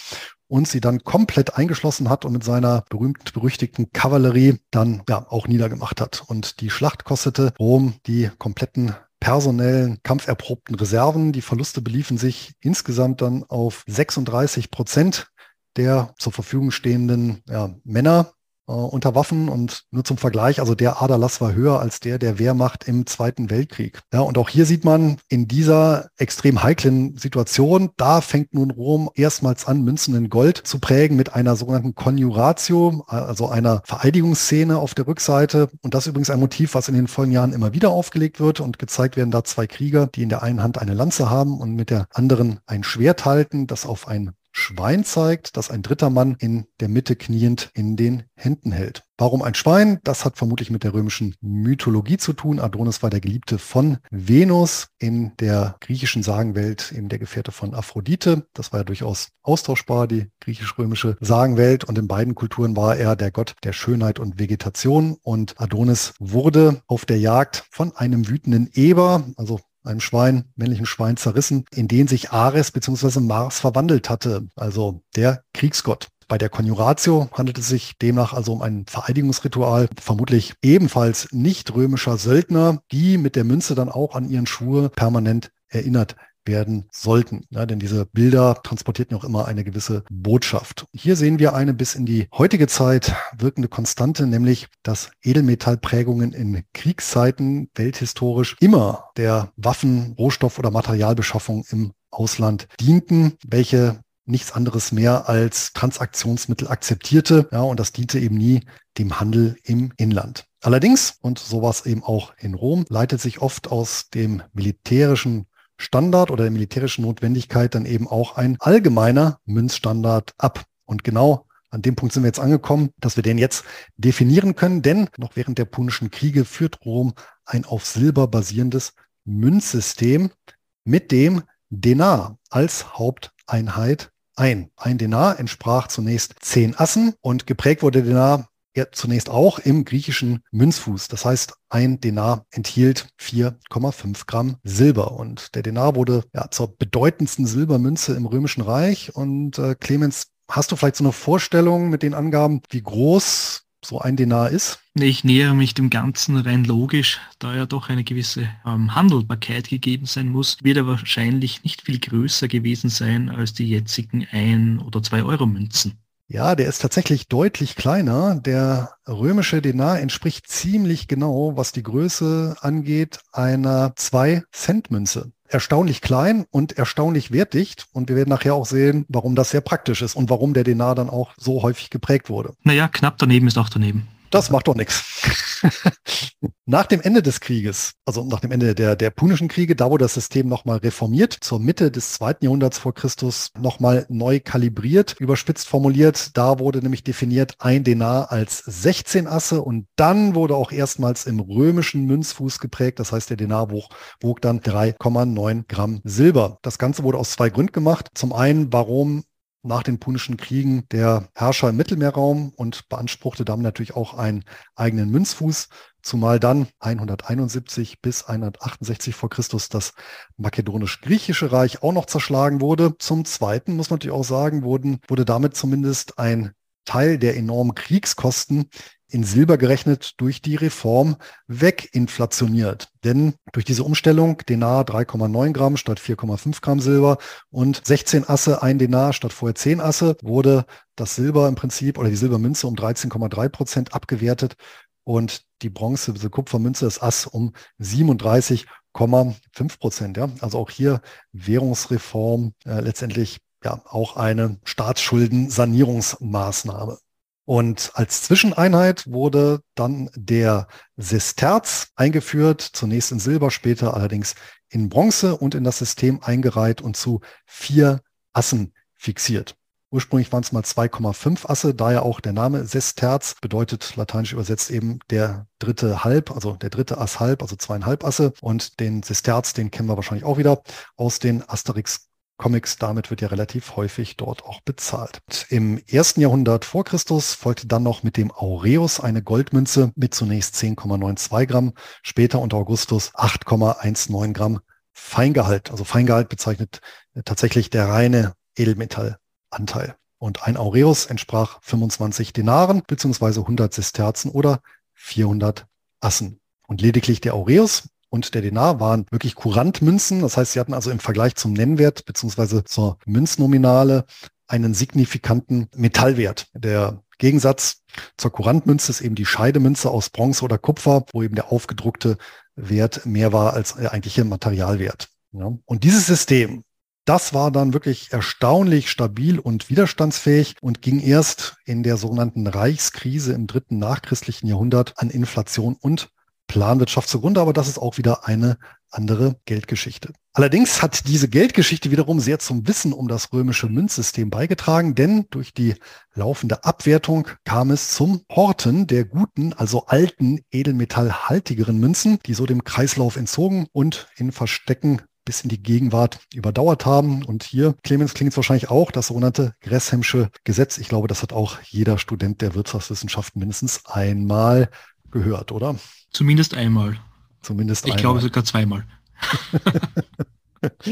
und sie dann komplett eingeschlossen hat und mit seiner berühmt berüchtigten Kavallerie dann ja auch niedergemacht hat. Und die Schlacht kostete Rom die kompletten personellen, kampferprobten Reserven. Die Verluste beliefen sich insgesamt dann auf 36 Prozent der zur Verfügung stehenden ja, Männer äh, unter Waffen und nur zum Vergleich, also der Aderlass war höher als der der Wehrmacht im Zweiten Weltkrieg. Ja, und auch hier sieht man in dieser extrem heiklen Situation, da fängt nun Rom erstmals an, Münzen in Gold zu prägen mit einer sogenannten Conjuratio, also einer Vereidigungsszene auf der Rückseite. Und das ist übrigens ein Motiv, was in den folgenden Jahren immer wieder aufgelegt wird und gezeigt werden da zwei Krieger, die in der einen Hand eine Lanze haben und mit der anderen ein Schwert halten, das auf ein Schwein zeigt, das ein dritter Mann in der Mitte kniend in den Händen hält. Warum ein Schwein? Das hat vermutlich mit der römischen Mythologie zu tun. Adonis war der Geliebte von Venus in der griechischen Sagenwelt, eben der Gefährte von Aphrodite. Das war ja durchaus austauschbar, die griechisch-römische Sagenwelt. Und in beiden Kulturen war er der Gott der Schönheit und Vegetation. Und Adonis wurde auf der Jagd von einem wütenden Eber, also einem Schwein, männlichen Schwein zerrissen, in den sich Ares bzw. Mars verwandelt hatte, also der Kriegsgott. Bei der Konjuratio handelt es sich demnach also um ein Vereidigungsritual, vermutlich ebenfalls nicht römischer Söldner, die mit der Münze dann auch an ihren Schuhe permanent erinnert werden sollten. Ja, denn diese Bilder transportierten auch immer eine gewisse Botschaft. Hier sehen wir eine bis in die heutige Zeit wirkende Konstante, nämlich dass Edelmetallprägungen in Kriegszeiten welthistorisch immer der Waffen-, Rohstoff- oder Materialbeschaffung im Ausland dienten, welche nichts anderes mehr als Transaktionsmittel akzeptierte. Ja, und das diente eben nie dem Handel im Inland. Allerdings, und so war es eben auch in Rom, leitet sich oft aus dem militärischen Standard oder der militärischen Notwendigkeit dann eben auch ein allgemeiner Münzstandard ab. Und genau an dem Punkt sind wir jetzt angekommen, dass wir den jetzt definieren können, denn noch während der Punischen Kriege führt Rom ein auf Silber basierendes Münzsystem mit dem Denar als Haupteinheit ein. Ein Denar entsprach zunächst zehn Assen und geprägt wurde Denar ja, zunächst auch im griechischen Münzfuß. Das heißt, ein Denar enthielt 4,5 Gramm Silber. Und der Denar wurde ja zur bedeutendsten Silbermünze im Römischen Reich. Und äh, Clemens, hast du vielleicht so eine Vorstellung mit den Angaben, wie groß so ein Denar ist? Ich nähere mich dem Ganzen rein logisch, da ja doch eine gewisse ähm, Handelbarkeit gegeben sein muss, wird er wahrscheinlich nicht viel größer gewesen sein als die jetzigen 1 oder 2 Euro Münzen. Ja, der ist tatsächlich deutlich kleiner. Der römische Denar entspricht ziemlich genau, was die Größe angeht, einer 2-Cent-Münze. erstaunlich klein und erstaunlich wertdicht. Und wir werden nachher auch sehen, warum das sehr praktisch ist und warum der Denar dann auch so häufig geprägt wurde. Naja, knapp daneben ist auch daneben. Das macht doch nichts. nach dem Ende des Krieges, also nach dem Ende der, der Punischen Kriege, da wurde das System nochmal reformiert, zur Mitte des zweiten Jahrhunderts vor Christus nochmal neu kalibriert, überspitzt formuliert. Da wurde nämlich definiert ein Denar als 16 Asse und dann wurde auch erstmals im römischen Münzfuß geprägt. Das heißt, der Denar wog, wog dann 3,9 Gramm Silber. Das Ganze wurde aus zwei Gründen gemacht. Zum einen, warum nach den Punischen Kriegen der Herrscher im Mittelmeerraum und beanspruchte damit natürlich auch einen eigenen Münzfuß, zumal dann 171 bis 168 vor Christus das makedonisch-griechische Reich auch noch zerschlagen wurde. Zum Zweiten muss man natürlich auch sagen, wurden, wurde damit zumindest ein Teil der enormen Kriegskosten in Silber gerechnet durch die Reform weginflationiert. Denn durch diese Umstellung Denar 3,9 Gramm statt 4,5 Gramm Silber und 16 Asse ein Denar statt vorher 10 Asse wurde das Silber im Prinzip oder die Silbermünze um 13,3 Prozent abgewertet und die Bronze, diese Kupfermünze, das Ass um 37,5 Prozent. Ja? Also auch hier Währungsreform äh, letztendlich ja auch eine Staatsschuldensanierungsmaßnahme. Und als Zwischeneinheit wurde dann der Sesterz eingeführt, zunächst in Silber, später allerdings in Bronze und in das System eingereiht und zu vier Assen fixiert. Ursprünglich waren es mal 2,5 Asse, daher auch der Name Sesterz, bedeutet lateinisch übersetzt eben der dritte Halb, also der dritte Ass halb, also zweieinhalb Asse. Und den Sesterz, den kennen wir wahrscheinlich auch wieder aus den Asterix Comics, damit wird ja relativ häufig dort auch bezahlt. Im ersten Jahrhundert vor Christus folgte dann noch mit dem Aureus eine Goldmünze mit zunächst 10,92 Gramm, später unter Augustus 8,19 Gramm Feingehalt. Also Feingehalt bezeichnet tatsächlich der reine Edelmetallanteil. Und ein Aureus entsprach 25 Denaren beziehungsweise 100 Sesterzen oder 400 Assen. Und lediglich der Aureus und der Denar waren wirklich Kurantmünzen. Das heißt, sie hatten also im Vergleich zum Nennwert beziehungsweise zur Münznominale einen signifikanten Metallwert. Der Gegensatz zur Kurantmünze ist eben die Scheidemünze aus Bronze oder Kupfer, wo eben der aufgedruckte Wert mehr war als der eigentliche Materialwert. Ja. Und dieses System, das war dann wirklich erstaunlich stabil und widerstandsfähig und ging erst in der sogenannten Reichskrise im dritten nachchristlichen Jahrhundert an Inflation und Planwirtschaft zugrunde, aber das ist auch wieder eine andere Geldgeschichte. Allerdings hat diese Geldgeschichte wiederum sehr zum Wissen um das römische Münzsystem beigetragen, denn durch die laufende Abwertung kam es zum Horten der guten, also alten, edelmetallhaltigeren Münzen, die so dem Kreislauf entzogen und in Verstecken bis in die Gegenwart überdauert haben. Und hier, Clemens, klingt es wahrscheinlich auch das sogenannte Gresshemsche Gesetz. Ich glaube, das hat auch jeder Student der Wirtschaftswissenschaften mindestens einmal gehört, oder? Zumindest einmal. Zumindest ich einmal. Ich glaube sogar zweimal.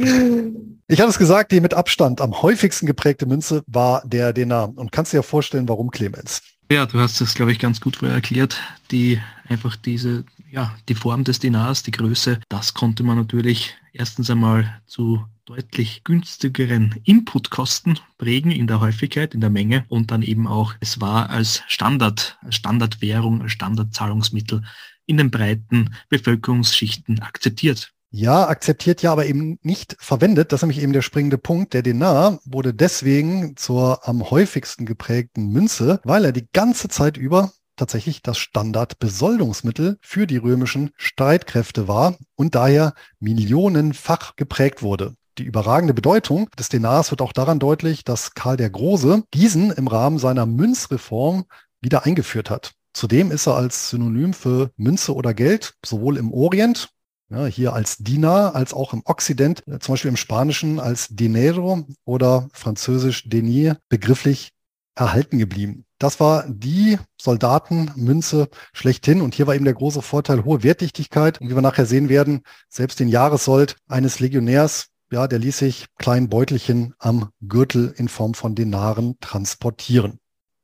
ich hatte es gesagt, die mit Abstand am häufigsten geprägte Münze war der Denar. Und kannst dir ja vorstellen, warum Clemens? Ja, du hast es, glaube ich, ganz gut vorher erklärt. Die einfach diese, ja, die Form des Dinars, die Größe, das konnte man natürlich erstens einmal zu deutlich günstigeren Inputkosten prägen in der Häufigkeit, in der Menge und dann eben auch, es war als Standard, als Standardwährung, als Standardzahlungsmittel in den breiten Bevölkerungsschichten akzeptiert. Ja, akzeptiert ja, aber eben nicht verwendet. Das ist nämlich eben der springende Punkt. Der Denar wurde deswegen zur am häufigsten geprägten Münze, weil er die ganze Zeit über tatsächlich das Standardbesoldungsmittel für die römischen Streitkräfte war und daher millionenfach geprägt wurde. Die überragende Bedeutung des Denars wird auch daran deutlich, dass Karl der Große diesen im Rahmen seiner Münzreform wieder eingeführt hat. Zudem ist er als Synonym für Münze oder Geld sowohl im Orient, ja, hier als Dinar, als auch im Okzident, äh, zum Beispiel im Spanischen als Dinero oder französisch Denier, begrifflich erhalten geblieben. Das war die Soldatenmünze schlechthin. Und hier war eben der große Vorteil hohe Wertdichtigkeit. Und wie wir nachher sehen werden, selbst den Jahressold eines Legionärs ja, der ließ sich klein Beutelchen am Gürtel in Form von Denaren transportieren.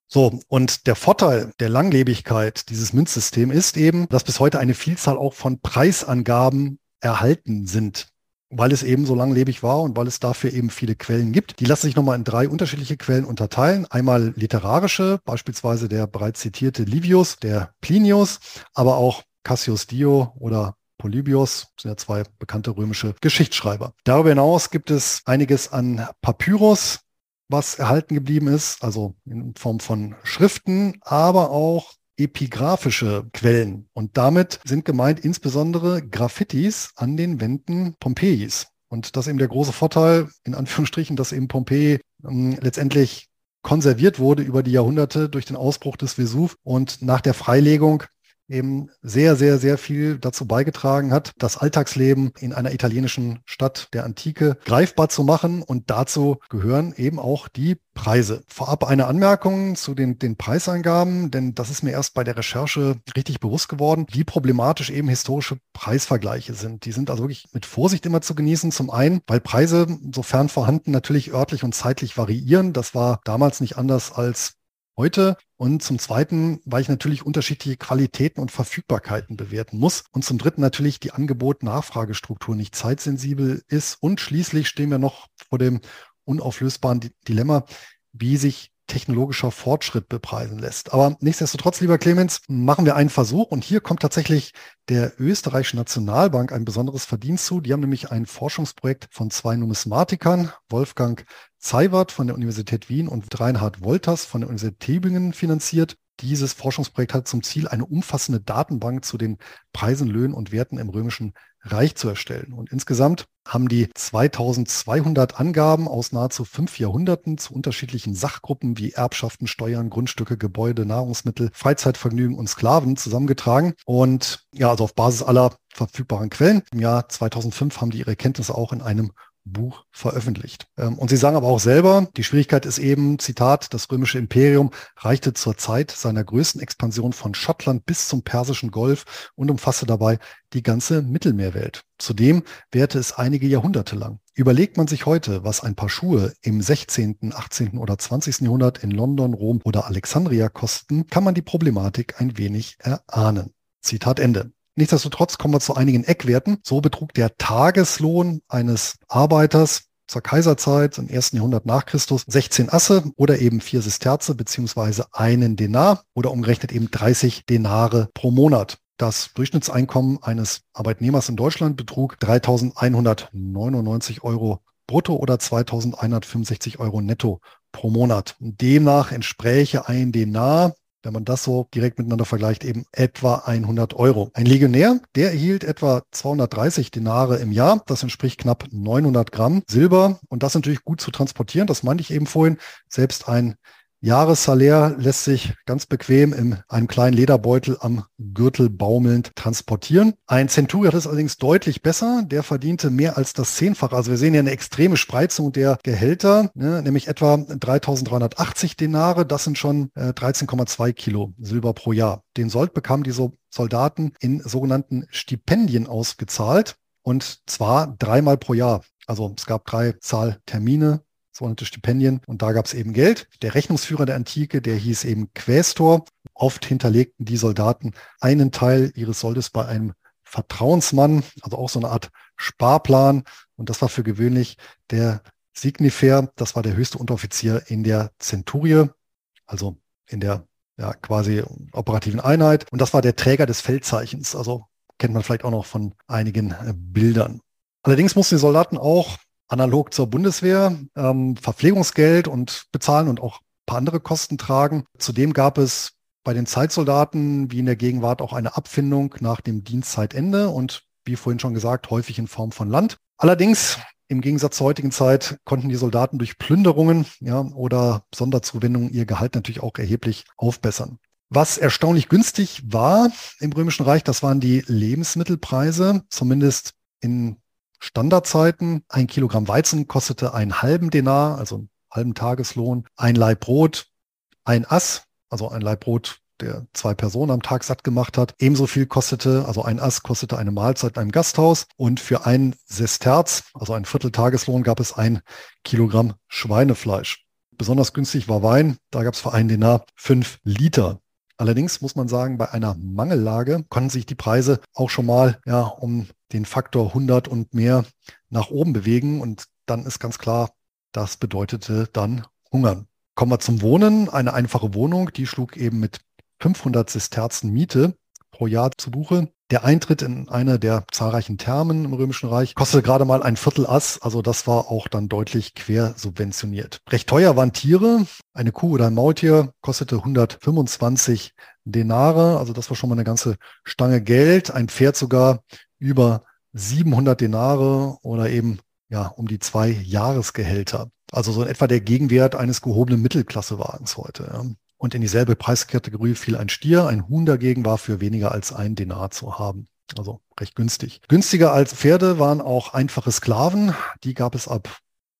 So, und der Vorteil der Langlebigkeit dieses Münzsystems ist eben, dass bis heute eine Vielzahl auch von Preisangaben erhalten sind, weil es eben so langlebig war und weil es dafür eben viele Quellen gibt. Die lassen sich nochmal in drei unterschiedliche Quellen unterteilen. Einmal literarische, beispielsweise der bereits zitierte Livius, der Plinius, aber auch Cassius Dio oder Polybios, sind ja zwei bekannte römische Geschichtsschreiber. Darüber hinaus gibt es einiges an Papyrus, was erhalten geblieben ist, also in Form von Schriften, aber auch epigraphische Quellen. Und damit sind gemeint insbesondere Graffitis an den Wänden Pompeis. Und das ist eben der große Vorteil, in Anführungsstrichen, dass eben Pompeji ähm, letztendlich konserviert wurde über die Jahrhunderte durch den Ausbruch des Vesuv und nach der Freilegung eben sehr, sehr, sehr viel dazu beigetragen hat, das Alltagsleben in einer italienischen Stadt der Antike greifbar zu machen. Und dazu gehören eben auch die Preise. Vorab eine Anmerkung zu den, den Preisangaben, denn das ist mir erst bei der Recherche richtig bewusst geworden, wie problematisch eben historische Preisvergleiche sind. Die sind also wirklich mit Vorsicht immer zu genießen. Zum einen, weil Preise, sofern vorhanden, natürlich örtlich und zeitlich variieren. Das war damals nicht anders als heute. Und zum Zweiten, weil ich natürlich unterschiedliche Qualitäten und Verfügbarkeiten bewerten muss. Und zum Dritten natürlich die Angebot-Nachfragestruktur nicht zeitsensibel ist. Und schließlich stehen wir noch vor dem unauflösbaren Dilemma, wie sich technologischer Fortschritt bepreisen lässt. Aber nichtsdestotrotz, lieber Clemens, machen wir einen Versuch und hier kommt tatsächlich der österreichischen Nationalbank ein besonderes Verdienst zu. Die haben nämlich ein Forschungsprojekt von zwei Numismatikern, Wolfgang Zeiwert von der Universität Wien und Reinhard Wolters von der Universität Tübingen finanziert. Dieses Forschungsprojekt hat zum Ziel, eine umfassende Datenbank zu den Preisen, Löhnen und Werten im römischen Reich zu erstellen. Und insgesamt haben die 2200 Angaben aus nahezu fünf Jahrhunderten zu unterschiedlichen Sachgruppen wie Erbschaften, Steuern, Grundstücke, Gebäude, Nahrungsmittel, Freizeitvergnügen und Sklaven zusammengetragen. Und ja, also auf Basis aller verfügbaren Quellen. Im Jahr 2005 haben die ihre Kenntnisse auch in einem Buch veröffentlicht. Ähm, und sie sagen aber auch selber, die Schwierigkeit ist eben, Zitat, das römische Imperium reichte zur Zeit seiner größten Expansion von Schottland bis zum Persischen Golf und umfasste dabei die ganze Mittelmeerwelt. Zudem währte es einige Jahrhunderte lang. Überlegt man sich heute, was ein paar Schuhe im 16., 18. oder 20. Jahrhundert in London, Rom oder Alexandria kosten, kann man die Problematik ein wenig erahnen. Zitat Ende. Nichtsdestotrotz kommen wir zu einigen Eckwerten. So betrug der Tageslohn eines Arbeiters zur Kaiserzeit im ersten Jahrhundert nach Christus 16 Asse oder eben vier Sesterze beziehungsweise einen Denar oder umgerechnet eben 30 Denare pro Monat. Das Durchschnittseinkommen eines Arbeitnehmers in Deutschland betrug 3.199 Euro brutto oder 2.165 Euro netto pro Monat. Demnach entspräche ein Denar wenn man das so direkt miteinander vergleicht, eben etwa 100 Euro. Ein Legionär, der erhielt etwa 230 Denare im Jahr. Das entspricht knapp 900 Gramm Silber. Und das ist natürlich gut zu transportieren. Das meinte ich eben vorhin. Selbst ein Jahressalär lässt sich ganz bequem in einem kleinen Lederbeutel am Gürtel baumelnd transportieren. Ein Centurion hat es allerdings deutlich besser. Der verdiente mehr als das Zehnfache. Also wir sehen hier eine extreme Spreizung der Gehälter, ne, nämlich etwa 3.380 Denare. Das sind schon äh, 13,2 Kilo Silber pro Jahr. Den Sold bekamen diese Soldaten in sogenannten Stipendien ausgezahlt. Und zwar dreimal pro Jahr. Also es gab drei Zahltermine sogenannte Stipendien. Und da gab es eben Geld. Der Rechnungsführer der Antike, der hieß eben Quästor. Oft hinterlegten die Soldaten einen Teil ihres Soldes bei einem Vertrauensmann, also auch so eine Art Sparplan. Und das war für gewöhnlich der Signifer, das war der höchste Unteroffizier in der Zenturie, also in der ja, quasi operativen Einheit. Und das war der Träger des Feldzeichens. Also kennt man vielleicht auch noch von einigen äh, Bildern. Allerdings mussten die Soldaten auch analog zur Bundeswehr ähm, Verpflegungsgeld und bezahlen und auch ein paar andere Kosten tragen. Zudem gab es bei den Zeitsoldaten wie in der Gegenwart auch eine Abfindung nach dem Dienstzeitende und wie vorhin schon gesagt, häufig in Form von Land. Allerdings im Gegensatz zur heutigen Zeit konnten die Soldaten durch Plünderungen ja, oder Sonderzuwendungen ihr Gehalt natürlich auch erheblich aufbessern. Was erstaunlich günstig war im Römischen Reich, das waren die Lebensmittelpreise, zumindest in Standardzeiten. Ein Kilogramm Weizen kostete einen halben Denar, also einen halben Tageslohn. Ein Laib Brot, ein Ass, also ein Laib Brot, der zwei Personen am Tag satt gemacht hat. Ebenso viel kostete, also ein Ass kostete eine Mahlzeit in einem Gasthaus. Und für ein Sesterz, also ein Vierteltageslohn, gab es ein Kilogramm Schweinefleisch. Besonders günstig war Wein. Da gab es für einen Denar fünf Liter. Allerdings muss man sagen, bei einer Mangellage konnten sich die Preise auch schon mal ja, um den Faktor 100 und mehr nach oben bewegen. Und dann ist ganz klar, das bedeutete dann Hungern. Kommen wir zum Wohnen. Eine einfache Wohnung, die schlug eben mit 500 Sesterzen Miete pro Jahr zu Buche. Der Eintritt in eine der zahlreichen Thermen im Römischen Reich kostete gerade mal ein Viertel Ass, also das war auch dann deutlich quer subventioniert. Recht teuer waren Tiere. Eine Kuh oder ein Maultier kostete 125 Denare, also das war schon mal eine ganze Stange Geld. Ein Pferd sogar über 700 Denare oder eben ja um die zwei Jahresgehälter. Also so in etwa der Gegenwert eines gehobenen Mittelklassewagens heute. Ja. Und in dieselbe Preiskategorie fiel ein Stier. Ein Huhn dagegen war für weniger als ein Denar zu haben. Also recht günstig. Günstiger als Pferde waren auch einfache Sklaven. Die gab es ab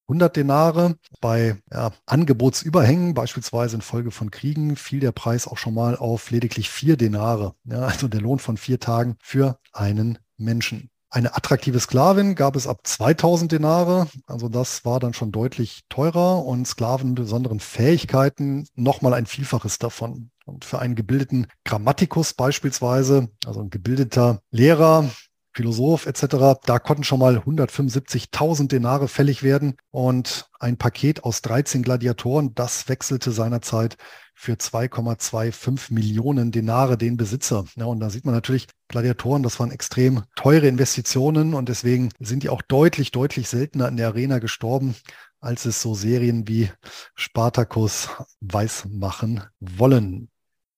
100 Denare. Bei ja, Angebotsüberhängen, beispielsweise infolge von Kriegen, fiel der Preis auch schon mal auf lediglich vier Denare. Ja, also der Lohn von vier Tagen für einen Menschen. Eine attraktive Sklavin gab es ab 2000 Denare. Also das war dann schon deutlich teurer und Sklaven mit besonderen Fähigkeiten nochmal ein Vielfaches davon. Und für einen gebildeten Grammatikus beispielsweise, also ein gebildeter Lehrer, Philosoph etc., da konnten schon mal 175.000 Denare fällig werden und ein Paket aus 13 Gladiatoren, das wechselte seinerzeit für 2,25 Millionen Denare den Besitzer. Ja, und da sieht man natürlich, Gladiatoren, das waren extrem teure Investitionen und deswegen sind die auch deutlich, deutlich seltener in der Arena gestorben, als es so Serien wie Spartacus weiß machen wollen.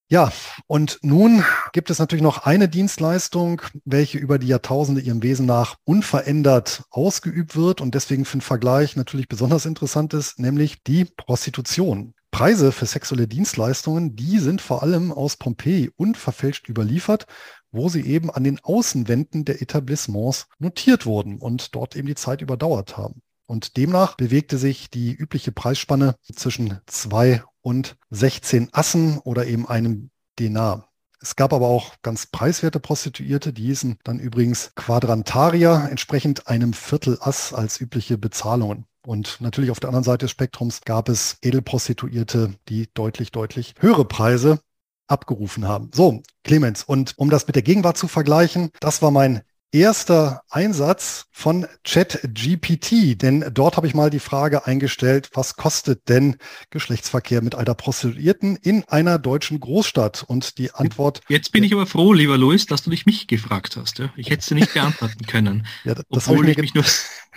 Ja, und nun gibt es natürlich noch eine Dienstleistung, welche über die Jahrtausende ihrem Wesen nach unverändert ausgeübt wird und deswegen für den Vergleich natürlich besonders interessant ist, nämlich die Prostitution. Preise für sexuelle Dienstleistungen, die sind vor allem aus Pompeji unverfälscht überliefert, wo sie eben an den Außenwänden der Etablissements notiert wurden und dort eben die Zeit überdauert haben. Und demnach bewegte sich die übliche Preisspanne zwischen zwei und 16 Assen oder eben einem Denar. Es gab aber auch ganz preiswerte Prostituierte, die hießen dann übrigens Quadrantarier, entsprechend einem Viertel Ass als übliche Bezahlungen. Und natürlich auf der anderen Seite des Spektrums gab es Edelprostituierte, die deutlich, deutlich höhere Preise abgerufen haben. So, Clemens, und um das mit der Gegenwart zu vergleichen, das war mein erster Einsatz von ChatGPT, denn dort habe ich mal die Frage eingestellt, was kostet denn Geschlechtsverkehr mit einer Prostituierten in einer deutschen Großstadt? Und die Antwort. Jetzt bin ich aber froh, lieber Louis, dass du dich mich gefragt hast. Ja? Ich hätte es dir nicht beantworten können. ja, obwohl ich, ich mich noch,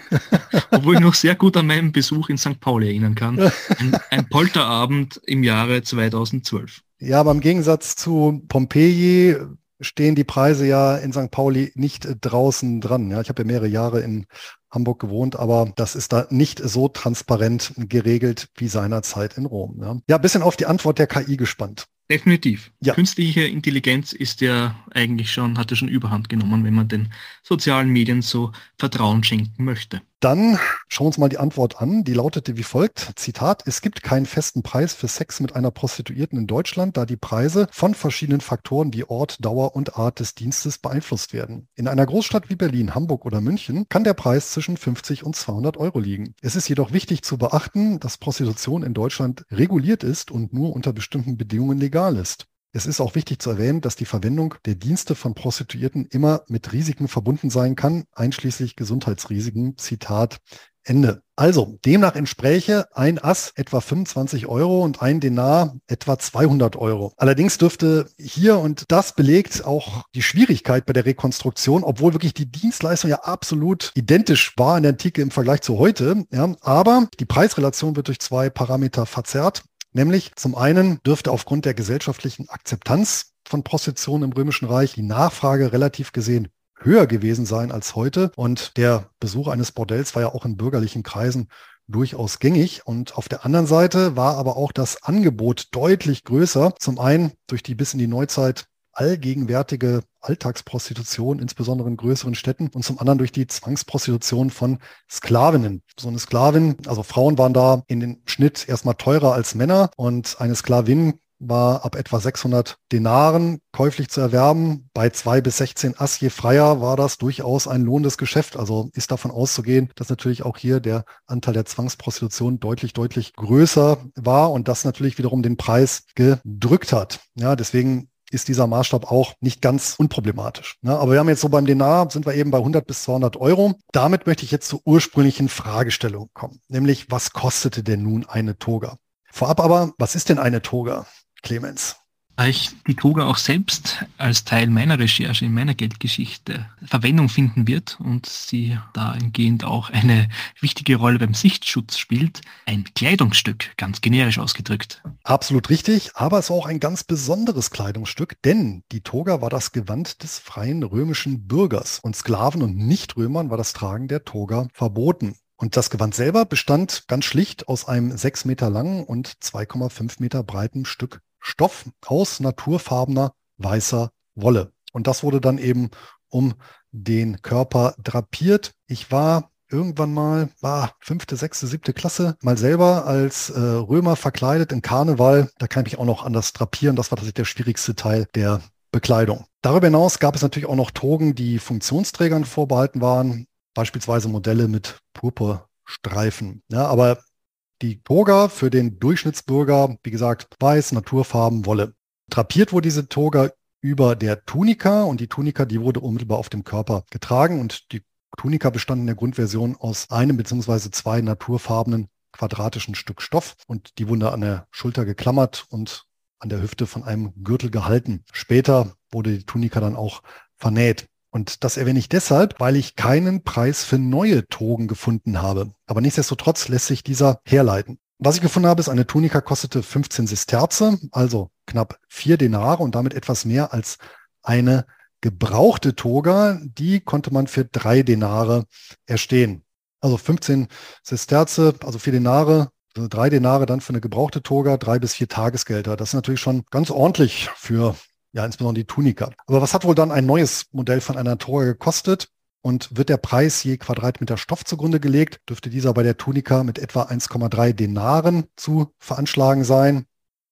obwohl ich noch sehr gut an meinen Besuch in St. Pauli erinnern kann. Ein, ein Polterabend im Jahre 2012. Ja, aber im Gegensatz zu Pompeji stehen die Preise ja in St. Pauli nicht draußen dran. Ja, ich habe ja mehrere Jahre in Hamburg gewohnt, aber das ist da nicht so transparent geregelt wie seinerzeit in Rom. Ja, ja bisschen auf die Antwort der KI gespannt. Definitiv. Ja. Künstliche Intelligenz ist ja eigentlich schon, hat ja schon Überhand genommen, wenn man den sozialen Medien so Vertrauen schenken möchte. Dann schauen wir uns mal die Antwort an. Die lautete wie folgt. Zitat. Es gibt keinen festen Preis für Sex mit einer Prostituierten in Deutschland, da die Preise von verschiedenen Faktoren wie Ort, Dauer und Art des Dienstes beeinflusst werden. In einer Großstadt wie Berlin, Hamburg oder München kann der Preis zwischen 50 und 200 Euro liegen. Es ist jedoch wichtig zu beachten, dass Prostitution in Deutschland reguliert ist und nur unter bestimmten Bedingungen legal ist. Es ist auch wichtig zu erwähnen, dass die Verwendung der Dienste von Prostituierten immer mit Risiken verbunden sein kann, einschließlich Gesundheitsrisiken. Zitat Ende. Also, demnach entspräche ein Ass etwa 25 Euro und ein Denar etwa 200 Euro. Allerdings dürfte hier, und das belegt auch die Schwierigkeit bei der Rekonstruktion, obwohl wirklich die Dienstleistung ja absolut identisch war in der Antike im Vergleich zu heute, ja, aber die Preisrelation wird durch zwei Parameter verzerrt. Nämlich zum einen dürfte aufgrund der gesellschaftlichen Akzeptanz von Prostitution im Römischen Reich die Nachfrage relativ gesehen höher gewesen sein als heute. Und der Besuch eines Bordells war ja auch in bürgerlichen Kreisen durchaus gängig. Und auf der anderen Seite war aber auch das Angebot deutlich größer. Zum einen durch die bis in die Neuzeit allgegenwärtige Alltagsprostitution, insbesondere in größeren Städten, und zum anderen durch die Zwangsprostitution von Sklavinnen. So eine Sklavin, also Frauen waren da in den Schnitt erstmal teurer als Männer und eine Sklavin war ab etwa 600 Denaren käuflich zu erwerben. Bei zwei bis 16 Ass je freier war das durchaus ein lohnendes Geschäft. Also ist davon auszugehen, dass natürlich auch hier der Anteil der Zwangsprostitution deutlich, deutlich größer war und das natürlich wiederum den Preis gedrückt hat. Ja, deswegen ist dieser Maßstab auch nicht ganz unproblematisch. Ne? Aber wir haben jetzt so beim Denar, sind wir eben bei 100 bis 200 Euro. Damit möchte ich jetzt zur ursprünglichen Fragestellung kommen, nämlich was kostete denn nun eine Toga? Vorab aber, was ist denn eine Toga, Clemens? Da ich die Toga auch selbst als Teil meiner Recherche in meiner Geldgeschichte Verwendung finden wird und sie dahingehend auch eine wichtige Rolle beim Sichtschutz spielt, ein Kleidungsstück, ganz generisch ausgedrückt. Absolut richtig, aber es war auch ein ganz besonderes Kleidungsstück, denn die Toga war das Gewand des freien römischen Bürgers und Sklaven und Nichtrömern war das Tragen der Toga verboten. Und das Gewand selber bestand ganz schlicht aus einem sechs Meter langen und 2,5 Meter breiten Stück Stoff aus naturfarbener weißer Wolle. Und das wurde dann eben um den Körper drapiert. Ich war irgendwann mal, war fünfte, sechste, siebte Klasse, mal selber als äh, Römer verkleidet in Karneval. Da kann ich mich auch noch anders drapieren. Das war tatsächlich der schwierigste Teil der Bekleidung. Darüber hinaus gab es natürlich auch noch Togen, die Funktionsträgern vorbehalten waren, beispielsweise Modelle mit Purpurstreifen. Ja, aber die Toga für den Durchschnittsbürger, wie gesagt, weiß, Naturfarben, Wolle. Drapiert wurde diese Toga über der Tunika und die Tunika, die wurde unmittelbar auf dem Körper getragen und die Tunika bestand in der Grundversion aus einem beziehungsweise zwei naturfarbenen quadratischen Stück Stoff und die wurde an der Schulter geklammert und an der Hüfte von einem Gürtel gehalten. Später wurde die Tunika dann auch vernäht. Und das erwähne ich deshalb, weil ich keinen Preis für neue Togen gefunden habe. Aber nichtsdestotrotz lässt sich dieser herleiten. Was ich gefunden habe, ist eine Tunika kostete 15 Sesterze, also knapp vier Denare und damit etwas mehr als eine gebrauchte Toga. Die konnte man für drei Denare erstehen. Also 15 Sesterze, also vier Denare, also drei Denare dann für eine gebrauchte Toga, drei bis vier Tagesgelder. Das ist natürlich schon ganz ordentlich für ja insbesondere die Tunika. Aber was hat wohl dann ein neues Modell von einer Toga gekostet? Und wird der Preis je Quadratmeter Stoff zugrunde gelegt, dürfte dieser bei der Tunika mit etwa 1,3 Denaren zu veranschlagen sein.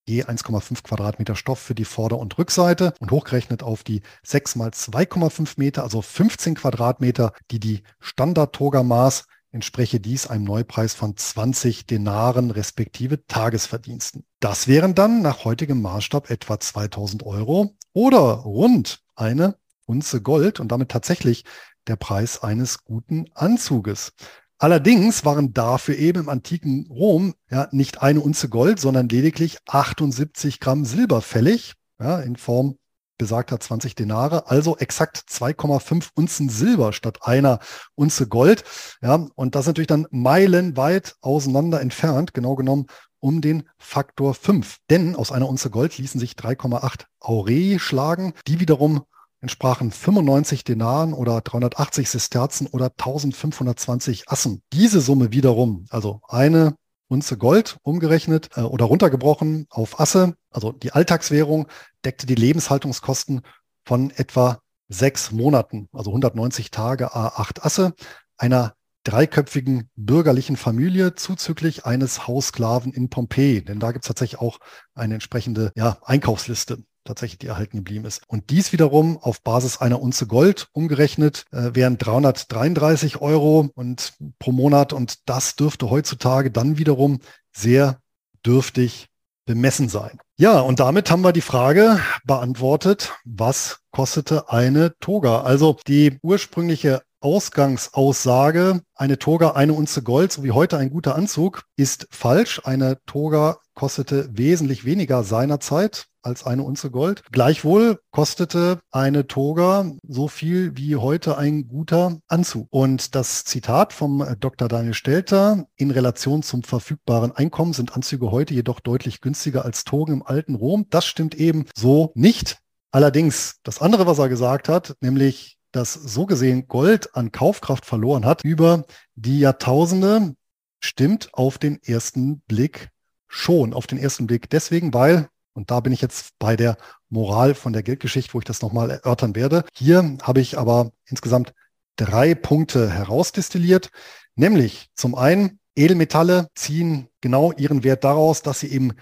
Je 1,5 Quadratmeter Stoff für die Vorder- und Rückseite und hochgerechnet auf die 6 mal 2,5 Meter, also 15 Quadratmeter, die die Standard-Toga-Maß entspreche dies einem Neupreis von 20 Denaren respektive Tagesverdiensten. Das wären dann nach heutigem Maßstab etwa 2000 Euro oder rund eine Unze Gold und damit tatsächlich der Preis eines guten Anzuges. Allerdings waren dafür eben im antiken Rom ja nicht eine Unze Gold, sondern lediglich 78 Gramm Silber fällig, ja, in Form besagter 20 Denare, also exakt 2,5 Unzen Silber statt einer Unze Gold. Ja, und das natürlich dann meilenweit auseinander entfernt, genau genommen um den Faktor 5. Denn aus einer Unze Gold ließen sich 3,8 Aurei schlagen, die wiederum entsprachen 95 Denaren oder 380 Sesterzen oder 1520 Assen. Diese Summe wiederum, also eine Unze Gold umgerechnet äh, oder runtergebrochen auf Asse, also die Alltagswährung, deckte die Lebenshaltungskosten von etwa sechs Monaten, also 190 Tage a acht Asse, einer dreiköpfigen bürgerlichen Familie zuzüglich eines Haussklaven in Pompeji. Denn da gibt es tatsächlich auch eine entsprechende ja, Einkaufsliste tatsächlich die erhalten geblieben ist. Und dies wiederum auf Basis einer Unze Gold umgerechnet äh, wären 333 Euro und pro Monat und das dürfte heutzutage dann wiederum sehr dürftig bemessen sein. Ja, und damit haben wir die Frage beantwortet, was kostete eine Toga? Also die ursprüngliche Ausgangsaussage, eine Toga, eine Unze Gold, so wie heute ein guter Anzug, ist falsch. Eine Toga kostete wesentlich weniger seinerzeit als eine Unze Gold. Gleichwohl kostete eine Toga so viel wie heute ein guter Anzug. Und das Zitat vom Dr. Daniel Stelter, in Relation zum verfügbaren Einkommen sind Anzüge heute jedoch deutlich günstiger als Togen im alten Rom. Das stimmt eben so nicht. Allerdings, das andere, was er gesagt hat, nämlich dass so gesehen Gold an Kaufkraft verloren hat über die Jahrtausende, stimmt auf den ersten Blick schon, auf den ersten Blick deswegen, weil, und da bin ich jetzt bei der Moral von der Geldgeschichte, wo ich das nochmal erörtern werde. Hier habe ich aber insgesamt drei Punkte herausdestilliert, nämlich zum einen, Edelmetalle ziehen genau ihren Wert daraus, dass sie eben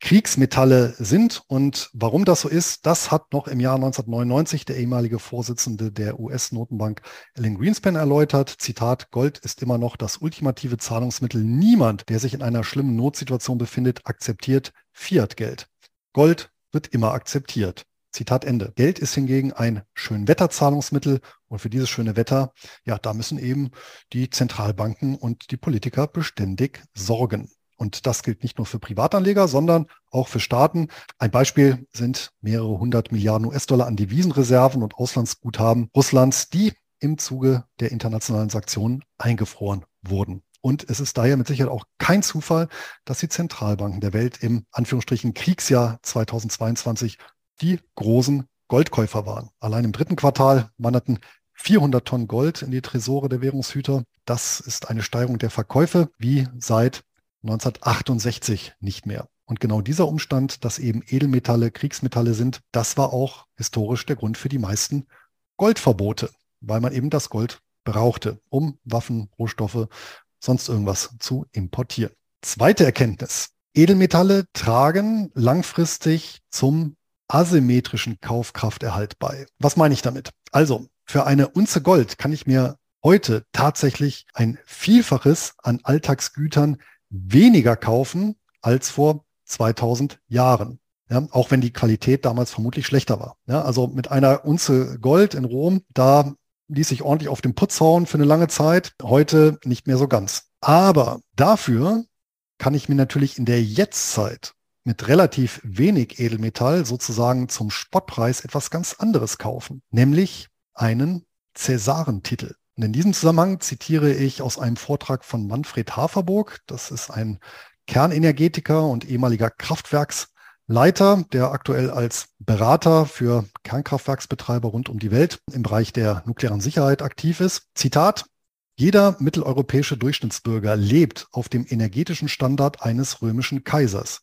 Kriegsmetalle sind. Und warum das so ist, das hat noch im Jahr 1999 der ehemalige Vorsitzende der US-Notenbank Alan Greenspan erläutert. Zitat, Gold ist immer noch das ultimative Zahlungsmittel. Niemand, der sich in einer schlimmen Notsituation befindet, akzeptiert Fiat-Geld. Gold wird immer akzeptiert. Zitat Ende. Geld ist hingegen ein Schönwetterzahlungsmittel und für dieses schöne Wetter, ja, da müssen eben die Zentralbanken und die Politiker beständig sorgen. Und das gilt nicht nur für Privatanleger, sondern auch für Staaten. Ein Beispiel sind mehrere hundert Milliarden US-Dollar an Devisenreserven und Auslandsguthaben Russlands, die im Zuge der internationalen Sanktionen eingefroren wurden. Und es ist daher mit Sicherheit auch kein Zufall, dass die Zentralbanken der Welt im Anführungsstrichen Kriegsjahr 2022 die großen Goldkäufer waren. Allein im dritten Quartal wanderten 400 Tonnen Gold in die Tresore der Währungshüter. Das ist eine Steigerung der Verkäufe wie seit 1968 nicht mehr. Und genau dieser Umstand, dass eben Edelmetalle Kriegsmetalle sind, das war auch historisch der Grund für die meisten Goldverbote, weil man eben das Gold brauchte, um Waffen, Rohstoffe, sonst irgendwas zu importieren. Zweite Erkenntnis. Edelmetalle tragen langfristig zum asymmetrischen Kaufkrafterhalt bei. Was meine ich damit? Also, für eine Unze Gold kann ich mir heute tatsächlich ein Vielfaches an Alltagsgütern weniger kaufen als vor 2000 Jahren. Ja, auch wenn die Qualität damals vermutlich schlechter war. Ja, also mit einer Unze Gold in Rom, da ließ sich ordentlich auf den Putz hauen für eine lange Zeit. Heute nicht mehr so ganz. Aber dafür kann ich mir natürlich in der Jetztzeit mit relativ wenig Edelmetall sozusagen zum Spottpreis etwas ganz anderes kaufen, nämlich einen Cäsarentitel. Und in diesem Zusammenhang zitiere ich aus einem Vortrag von Manfred Haferburg. Das ist ein Kernenergetiker und ehemaliger Kraftwerksleiter, der aktuell als Berater für Kernkraftwerksbetreiber rund um die Welt im Bereich der nuklearen Sicherheit aktiv ist. Zitat, jeder mitteleuropäische Durchschnittsbürger lebt auf dem energetischen Standard eines römischen Kaisers.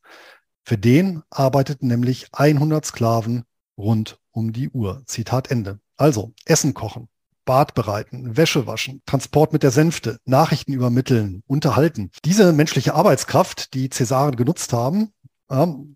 Für den arbeiteten nämlich 100 Sklaven rund um die Uhr. Zitat Ende. Also Essen kochen, Bad bereiten, Wäsche waschen, Transport mit der Sänfte, Nachrichten übermitteln, unterhalten. Diese menschliche Arbeitskraft, die Cäsaren genutzt haben,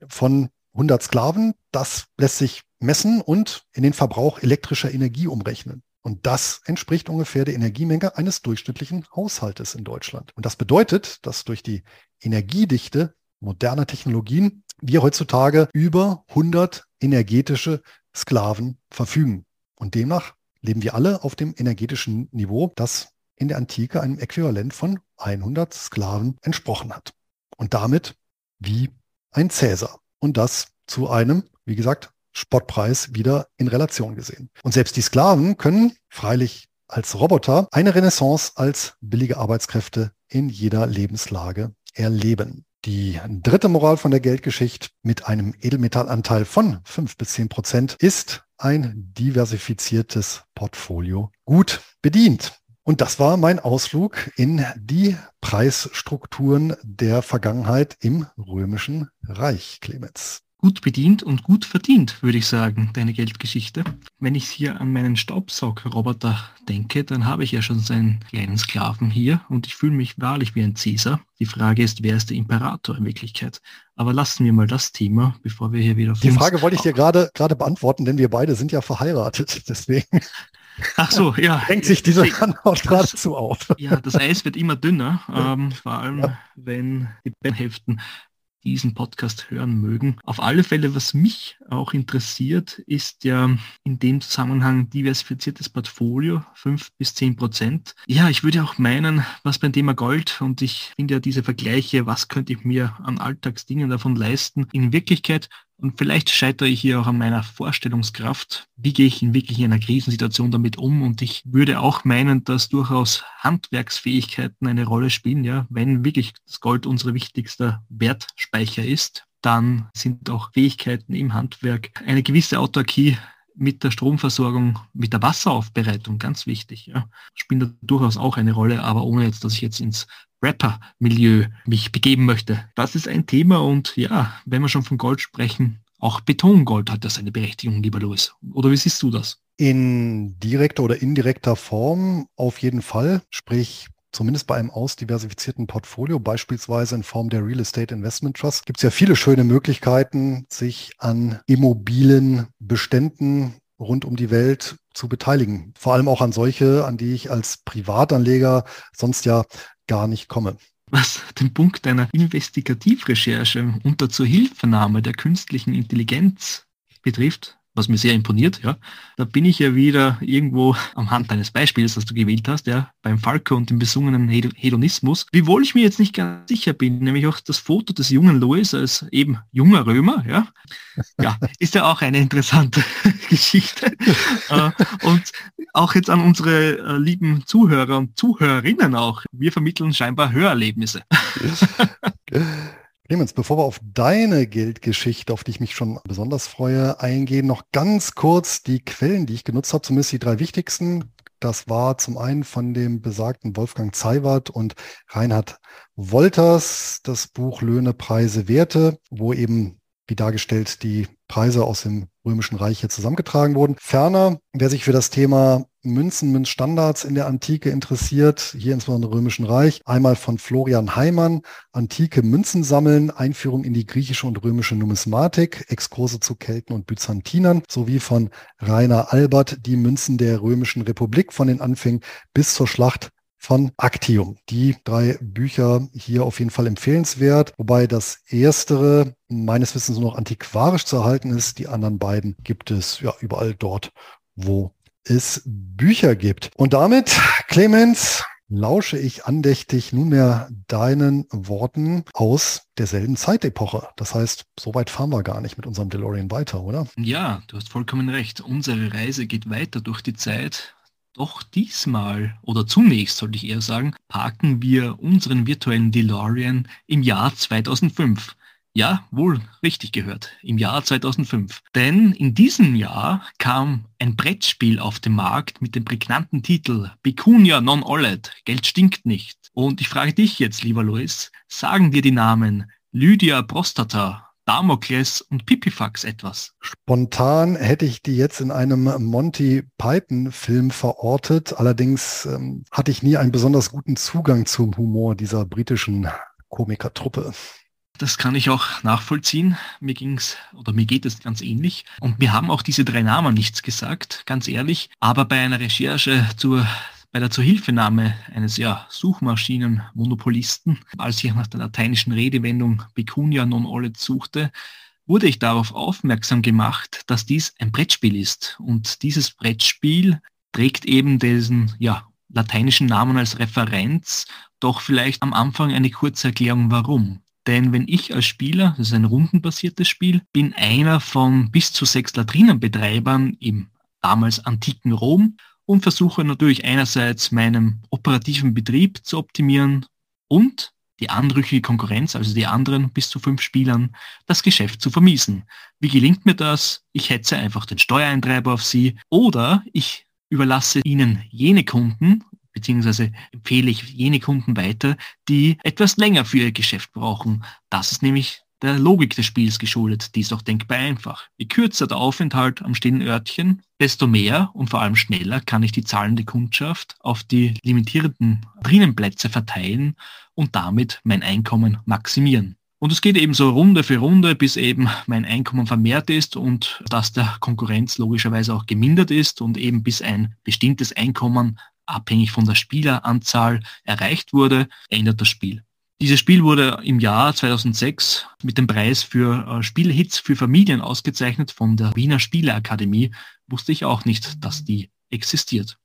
von 100 Sklaven, das lässt sich messen und in den Verbrauch elektrischer Energie umrechnen. Und das entspricht ungefähr der Energiemenge eines durchschnittlichen Haushaltes in Deutschland. Und das bedeutet, dass durch die Energiedichte moderner Technologien wir heutzutage über 100 energetische Sklaven verfügen. Und demnach leben wir alle auf dem energetischen Niveau, das in der Antike einem Äquivalent von 100 Sklaven entsprochen hat. Und damit wie ein Cäsar. Und das zu einem, wie gesagt, Spottpreis wieder in Relation gesehen. Und selbst die Sklaven können freilich als Roboter eine Renaissance als billige Arbeitskräfte in jeder Lebenslage erleben. Die dritte Moral von der Geldgeschichte mit einem Edelmetallanteil von fünf bis zehn Prozent ist ein diversifiziertes Portfolio gut bedient. Und das war mein Ausflug in die Preisstrukturen der Vergangenheit im Römischen Reich, Clemens gut bedient und gut verdient, würde ich sagen, deine Geldgeschichte. Wenn ich hier an meinen Staubsaugerroboter denke, dann habe ich ja schon seinen kleinen Sklaven hier und ich fühle mich wahrlich wie ein Cäsar. Die Frage ist, wer ist der Imperator in Wirklichkeit? Aber lassen wir mal das Thema, bevor wir hier wieder... Die Frage wollte ich dir gerade gerade beantworten, denn wir beide sind ja verheiratet, deswegen... Ach so, ja. Hängt sich diese Antwort geradezu auf. Ja, das Eis wird immer dünner, ähm, vor allem ja. wenn die Beinhälften diesen Podcast hören mögen. Auf alle Fälle, was mich auch interessiert, ist ja in dem Zusammenhang diversifiziertes Portfolio, fünf bis zehn Prozent. Ja, ich würde auch meinen, was beim Thema Gold und ich finde ja diese Vergleiche, was könnte ich mir an Alltagsdingen davon leisten, in Wirklichkeit und vielleicht scheitere ich hier auch an meiner Vorstellungskraft. Wie gehe ich in wirklich in einer Krisensituation damit um? Und ich würde auch meinen, dass durchaus Handwerksfähigkeiten eine Rolle spielen. Ja, wenn wirklich das Gold unser wichtigster Wertspeicher ist, dann sind auch Fähigkeiten im Handwerk eine gewisse Autarkie mit der Stromversorgung, mit der Wasseraufbereitung ganz wichtig. Ja. Spielt da durchaus auch eine Rolle, aber ohne jetzt, dass ich jetzt ins Rapper-Milieu mich begeben möchte. Das ist ein Thema und ja, wenn wir schon von Gold sprechen, auch Betongold hat ja seine Berechtigung, lieber Louis. Oder wie siehst du das? In direkter oder indirekter Form auf jeden Fall. Sprich, zumindest bei einem ausdiversifizierten Portfolio, beispielsweise in Form der Real Estate Investment Trust, gibt es ja viele schöne Möglichkeiten, sich an immobilen Beständen rund um die Welt zu beteiligen. Vor allem auch an solche, an die ich als Privatanleger sonst ja gar nicht komme. Was den Punkt einer Investigativrecherche unter Zuhilfenahme der künstlichen Intelligenz betrifft, was mir sehr imponiert, ja. Da bin ich ja wieder irgendwo am Hand deines Beispiels, das du gewählt hast, ja, beim Falco und dem besungenen Hedonismus. Wiewohl ich mir jetzt nicht ganz sicher bin, nämlich auch das Foto des jungen Louis als eben junger Römer, ja, ja, ist ja auch eine interessante Geschichte. Äh, und auch jetzt an unsere äh, lieben Zuhörer und Zuhörerinnen auch. Wir vermitteln scheinbar Hörerlebnisse. Clemens, bevor wir auf deine Geldgeschichte, auf die ich mich schon besonders freue, eingehen, noch ganz kurz die Quellen, die ich genutzt habe, zumindest die drei wichtigsten. Das war zum einen von dem besagten Wolfgang Zeiwert und Reinhard Wolters das Buch Löhne, Preise, Werte, wo eben wie dargestellt die Preise aus dem Römischen Reich hier zusammengetragen wurden. Ferner, wer sich für das Thema Münzen, Münzstandards in der Antike interessiert, hier insbesondere im Römischen Reich, einmal von Florian Heimann, Antike Münzen sammeln, Einführung in die griechische und römische Numismatik, Exkurse zu Kelten und Byzantinern, sowie von Rainer Albert, die Münzen der Römischen Republik von den Anfängen bis zur Schlacht von Actium. Die drei Bücher hier auf jeden Fall empfehlenswert, wobei das erstere meines Wissens nur noch antiquarisch zu erhalten ist. Die anderen beiden gibt es ja überall dort, wo es Bücher gibt. Und damit, Clemens, lausche ich andächtig nunmehr deinen Worten aus derselben Zeitepoche. Das heißt, so weit fahren wir gar nicht mit unserem DeLorean weiter, oder? Ja, du hast vollkommen recht. Unsere Reise geht weiter durch die Zeit doch diesmal, oder zunächst sollte ich eher sagen, parken wir unseren virtuellen DeLorean im Jahr 2005. Ja, wohl richtig gehört, im Jahr 2005. Denn in diesem Jahr kam ein Brettspiel auf den Markt mit dem prägnanten Titel Pecunia non olet, Geld stinkt nicht. Und ich frage dich jetzt, lieber Louis, sagen dir die Namen Lydia Prostata, Damokles und Pipifax etwas? Spontan hätte ich die jetzt in einem Monty Python-Film verortet. Allerdings ähm, hatte ich nie einen besonders guten Zugang zum Humor dieser britischen Komikertruppe. Das kann ich auch nachvollziehen. Mir ging's oder mir geht es ganz ähnlich. Und mir haben auch diese drei Namen nichts gesagt, ganz ehrlich. Aber bei einer Recherche zur bei der Zuhilfenahme eines ja, Suchmaschinenmonopolisten, als ich nach der lateinischen Redewendung Pecunia non olet suchte, wurde ich darauf aufmerksam gemacht, dass dies ein Brettspiel ist. Und dieses Brettspiel trägt eben diesen ja, lateinischen Namen als Referenz, doch vielleicht am Anfang eine kurze Erklärung, warum. Denn wenn ich als Spieler, das ist ein rundenbasiertes Spiel, bin einer von bis zu sechs Latrinenbetreibern im damals antiken Rom und versuche natürlich einerseits meinen operativen Betrieb zu optimieren und die anrüchige Konkurrenz, also die anderen bis zu fünf Spielern, das Geschäft zu vermiesen. Wie gelingt mir das? Ich hetze einfach den Steuereintreiber auf sie oder ich überlasse ihnen jene Kunden, beziehungsweise empfehle ich jene Kunden weiter, die etwas länger für ihr Geschäft brauchen. Das ist nämlich der Logik des Spiels geschuldet. Die ist auch denkbar einfach. Je kürzer der Aufenthalt am stillen Örtchen, desto mehr und vor allem schneller kann ich die zahlende Kundschaft auf die limitierenden Drinnenplätze verteilen und damit mein Einkommen maximieren. Und es geht eben so Runde für Runde, bis eben mein Einkommen vermehrt ist und dass der Konkurrenz logischerweise auch gemindert ist und eben bis ein bestimmtes Einkommen abhängig von der Spieleranzahl erreicht wurde, ändert das Spiel. Dieses Spiel wurde im Jahr 2006 mit dem Preis für äh, Spielhits für Familien ausgezeichnet von der Wiener Spieleakademie. Wusste ich auch nicht, dass die existiert.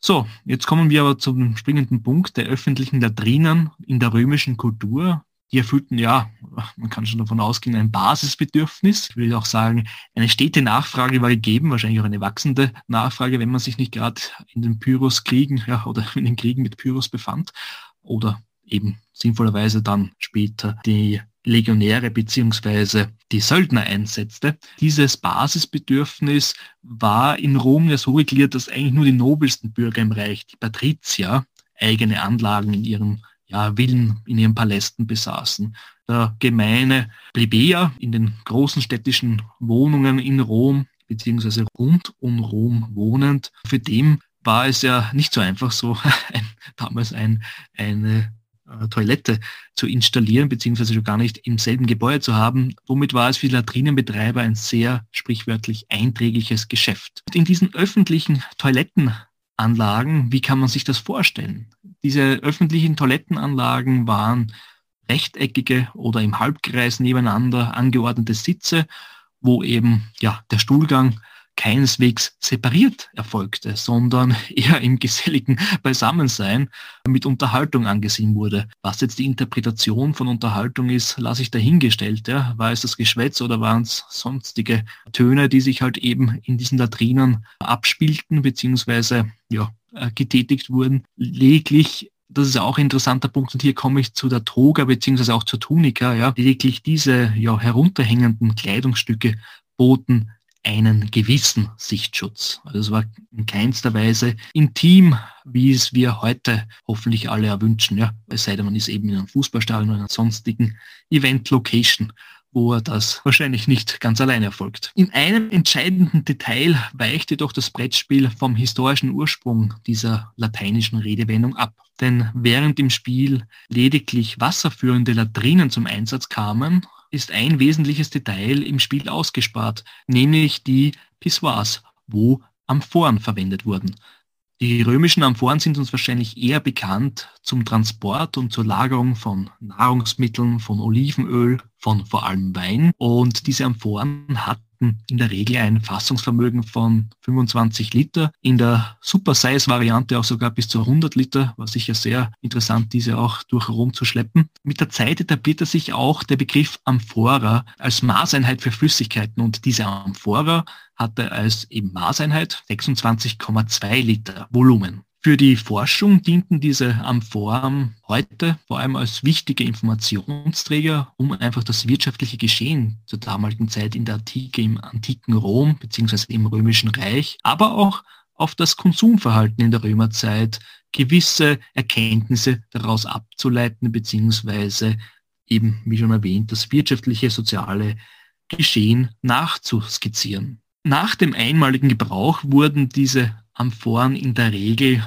So, jetzt kommen wir aber zum springenden Punkt der öffentlichen Latrinen in der römischen Kultur. Die erfüllten, ja, man kann schon davon ausgehen, ein Basisbedürfnis. Ich will auch sagen, eine stete Nachfrage war gegeben, wahrscheinlich auch eine wachsende Nachfrage, wenn man sich nicht gerade in den Pyrrhus-Kriegen ja, oder in den Kriegen mit Pyrrhus befand oder eben sinnvollerweise dann später die Legionäre beziehungsweise die Söldner einsetzte. Dieses Basisbedürfnis war in Rom ja so regiert, dass eigentlich nur die nobelsten Bürger im Reich, die Patrizier, eigene Anlagen in ihren ja, Villen, in ihren Palästen besaßen. Der gemeine Plebejer in den großen städtischen Wohnungen in Rom beziehungsweise rund um Rom wohnend, für den war es ja nicht so einfach, so ein, damals ein, eine äh, Toilette zu installieren, beziehungsweise gar nicht im selben Gebäude zu haben. Womit war es für Latrinenbetreiber ein sehr sprichwörtlich einträgliches Geschäft. In diesen öffentlichen Toilettenanlagen, wie kann man sich das vorstellen? Diese öffentlichen Toilettenanlagen waren rechteckige oder im Halbkreis nebeneinander angeordnete Sitze wo eben ja der Stuhlgang keineswegs separiert erfolgte, sondern eher im geselligen Beisammensein mit Unterhaltung angesehen wurde. Was jetzt die Interpretation von Unterhaltung ist, lasse ich dahingestellt. Ja. War es das Geschwätz oder waren es sonstige Töne, die sich halt eben in diesen Latrinen abspielten, beziehungsweise ja, äh, getätigt wurden. Lediglich das ist auch ein interessanter Punkt und hier komme ich zu der Toga beziehungsweise auch zur Tunika. Ja. Lediglich diese ja, herunterhängenden Kleidungsstücke boten einen gewissen Sichtschutz. Also es war in keinster Weise intim, wie es wir heute hoffentlich alle erwünschen. Ja, es sei denn, man ist eben in einem Fußballstadion oder einer sonstigen Event-Location wo das wahrscheinlich nicht ganz alleine erfolgt. In einem entscheidenden Detail weicht jedoch das Brettspiel vom historischen Ursprung dieser lateinischen Redewendung ab. Denn während im Spiel lediglich wasserführende Latrinen zum Einsatz kamen, ist ein wesentliches Detail im Spiel ausgespart, nämlich die Pissoirs, wo Amphoren verwendet wurden. Die römischen Amphoren sind uns wahrscheinlich eher bekannt zum Transport und zur Lagerung von Nahrungsmitteln, von Olivenöl, von vor allem Wein. Und diese Amphoren hatten in der Regel ein Fassungsvermögen von 25 Liter, in der Super-Size-Variante auch sogar bis zu 100 Liter, war sicher sehr interessant, diese auch durch Rom zu schleppen. Mit der Zeit etablierte sich auch der Begriff Amphora als Maßeinheit für Flüssigkeiten und diese Amphora hatte als eben Maßeinheit 26,2 Liter Volumen. Für die Forschung dienten diese Amphoren heute vor allem als wichtige Informationsträger, um einfach das wirtschaftliche Geschehen zur damaligen Zeit in der Antike, im antiken Rom bzw. im Römischen Reich, aber auch auf das Konsumverhalten in der Römerzeit gewisse Erkenntnisse daraus abzuleiten bzw. eben, wie schon erwähnt, das wirtschaftliche, soziale Geschehen nachzuskizzieren. Nach dem einmaligen Gebrauch wurden diese Amphoren in der Regel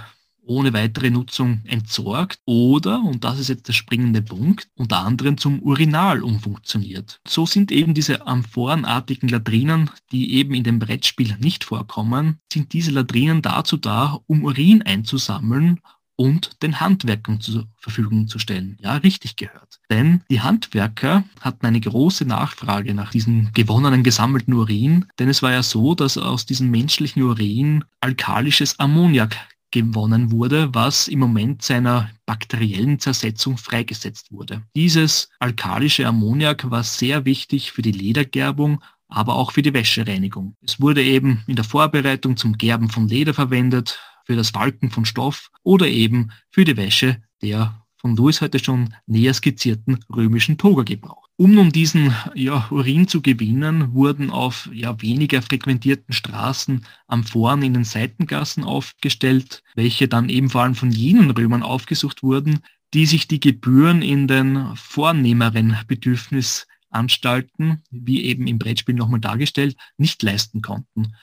ohne weitere Nutzung entsorgt oder, und das ist jetzt der springende Punkt, unter anderem zum Urinal umfunktioniert. So sind eben diese amphorenartigen Latrinen, die eben in dem Brettspiel nicht vorkommen, sind diese Latrinen dazu da, um Urin einzusammeln und den Handwerkern zur Verfügung zu stellen. Ja, richtig gehört. Denn die Handwerker hatten eine große Nachfrage nach diesem gewonnenen, gesammelten Urin, denn es war ja so, dass aus diesem menschlichen Urin alkalisches Ammoniak gewonnen wurde, was im Moment seiner bakteriellen Zersetzung freigesetzt wurde. Dieses alkalische Ammoniak war sehr wichtig für die Ledergerbung, aber auch für die Wäschereinigung. Es wurde eben in der Vorbereitung zum Gerben von Leder verwendet, für das Falken von Stoff oder eben für die Wäsche der von Louis heute schon näher skizzierten römischen Toga gebraucht. Um nun diesen ja, Urin zu gewinnen, wurden auf ja, weniger frequentierten Straßen Amphoren in den Seitengassen aufgestellt, welche dann eben vor allem von jenen Römern aufgesucht wurden, die sich die Gebühren in den vornehmeren Bedürfnisanstalten, wie eben im Brettspiel nochmal dargestellt, nicht leisten konnten.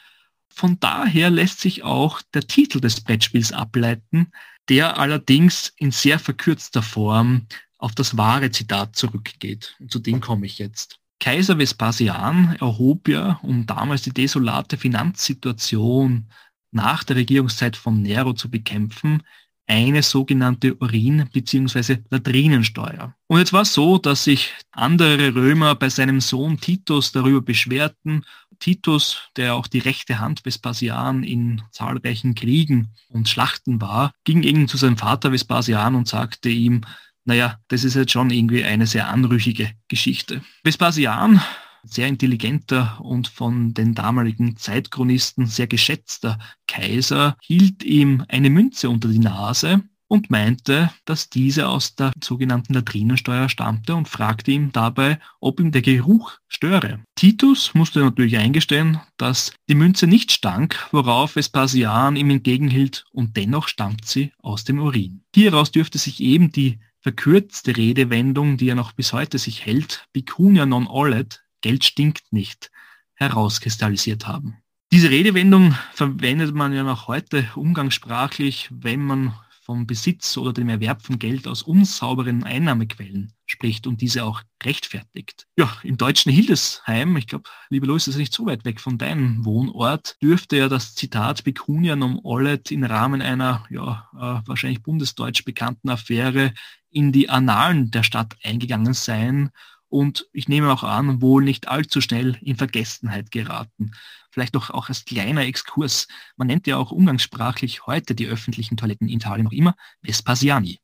Von daher lässt sich auch der Titel des Brettspiels ableiten, der allerdings in sehr verkürzter Form auf das wahre Zitat zurückgeht. Und zu dem komme ich jetzt. Kaiser Vespasian erhob ja, um damals die desolate Finanzsituation nach der Regierungszeit von Nero zu bekämpfen, eine sogenannte Urin- bzw. Latrinensteuer. Und jetzt war es so, dass sich andere Römer bei seinem Sohn Titus darüber beschwerten. Titus, der auch die rechte Hand Vespasian in zahlreichen Kriegen und Schlachten war, ging eben zu seinem Vater Vespasian und sagte ihm, naja, das ist jetzt schon irgendwie eine sehr anrüchige Geschichte. Vespasian sehr intelligenter und von den damaligen Zeitchronisten sehr geschätzter Kaiser hielt ihm eine Münze unter die Nase und meinte, dass diese aus der sogenannten Latrinensteuer stammte und fragte ihn dabei, ob ihm der Geruch störe. Titus musste natürlich eingestehen, dass die Münze nicht stank, worauf Vespasian ihm entgegenhielt und dennoch stammt sie aus dem Urin. Hieraus dürfte sich eben die verkürzte Redewendung, die er noch bis heute sich hält, Bicunia non olet, Geld stinkt nicht, herauskristallisiert haben. Diese Redewendung verwendet man ja noch heute umgangssprachlich, wenn man vom Besitz oder dem Erwerb von Geld aus unsauberen Einnahmequellen spricht und diese auch rechtfertigt. Ja, im deutschen Hildesheim, ich glaube, liebe Louis, das ist nicht so weit weg von deinem Wohnort, dürfte ja das Zitat Pecunia nom olet im Rahmen einer ja, äh, wahrscheinlich bundesdeutsch bekannten Affäre in die Annalen der Stadt eingegangen sein und ich nehme auch an, wohl nicht allzu schnell in Vergessenheit geraten. Vielleicht auch, auch als kleiner Exkurs. Man nennt ja auch umgangssprachlich heute die öffentlichen Toiletten in Italien noch immer Vespasiani.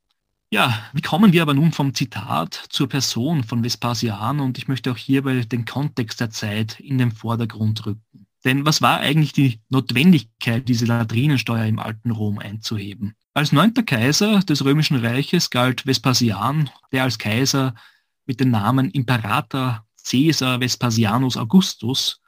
Ja, wie kommen wir aber nun vom Zitat zur Person von Vespasian und ich möchte auch hierbei den Kontext der Zeit in den Vordergrund rücken. Denn was war eigentlich die Notwendigkeit, diese Latrinensteuer im alten Rom einzuheben? Als neunter Kaiser des Römischen Reiches galt Vespasian, der als Kaiser mit dem Namen Imperator Caesar Vespasianus Augustus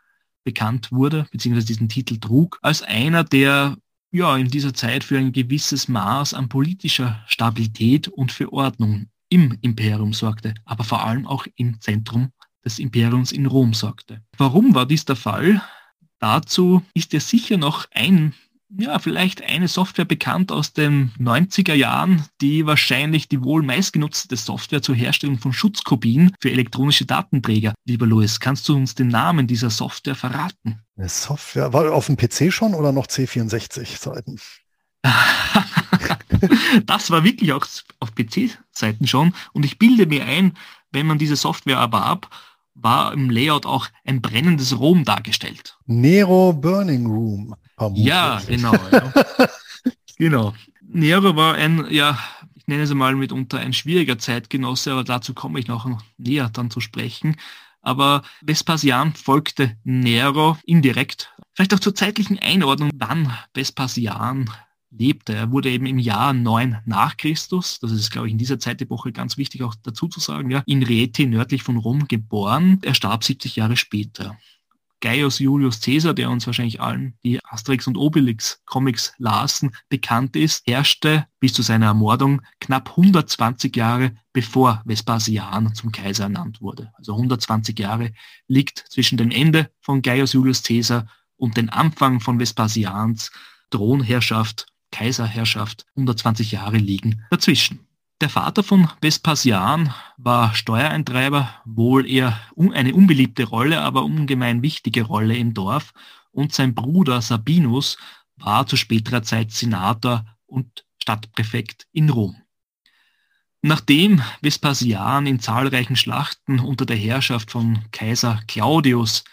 bekannt wurde, beziehungsweise diesen Titel trug, als einer, der ja in dieser Zeit für ein gewisses Maß an politischer Stabilität und für Ordnung im Imperium sorgte, aber vor allem auch im Zentrum des Imperiums in Rom sorgte. Warum war dies der Fall? Dazu ist ja sicher noch ein ja, vielleicht eine Software bekannt aus den 90er Jahren, die wahrscheinlich die wohl meistgenutzte Software zur Herstellung von Schutzkopien für elektronische Datenträger. Lieber Louis, kannst du uns den Namen dieser Software verraten? Eine Software, war auf dem PC schon oder noch C64-Seiten? das war wirklich auch auf PC-Seiten schon und ich bilde mir ein, wenn man diese Software erwarb, war im Layout auch ein brennendes Rom dargestellt. Nero Burning Room. Ja, genau. Ja. genau. Nero war ein, ja, ich nenne es mal mitunter ein schwieriger Zeitgenosse, aber dazu komme ich noch näher dann zu sprechen. Aber Vespasian folgte Nero indirekt. Vielleicht auch zur zeitlichen Einordnung, wann Vespasian lebte. Er wurde eben im Jahr 9 nach Christus, das ist, glaube ich, in dieser Zeitepoche ganz wichtig auch dazu zu sagen, ja, in Reti nördlich von Rom geboren. Er starb 70 Jahre später. Gaius Julius Caesar, der uns wahrscheinlich allen, die Asterix und Obelix Comics lasen, bekannt ist, herrschte bis zu seiner Ermordung knapp 120 Jahre bevor Vespasian zum Kaiser ernannt wurde. Also 120 Jahre liegt zwischen dem Ende von Gaius Julius Caesar und dem Anfang von Vespasians Thronherrschaft Kaiserherrschaft 120 Jahre liegen dazwischen. Der Vater von Vespasian war Steuereintreiber, wohl eher eine unbeliebte Rolle, aber ungemein wichtige Rolle im Dorf. Und sein Bruder Sabinus war zu späterer Zeit Senator und Stadtpräfekt in Rom. Nachdem Vespasian in zahlreichen Schlachten unter der Herrschaft von Kaiser Claudius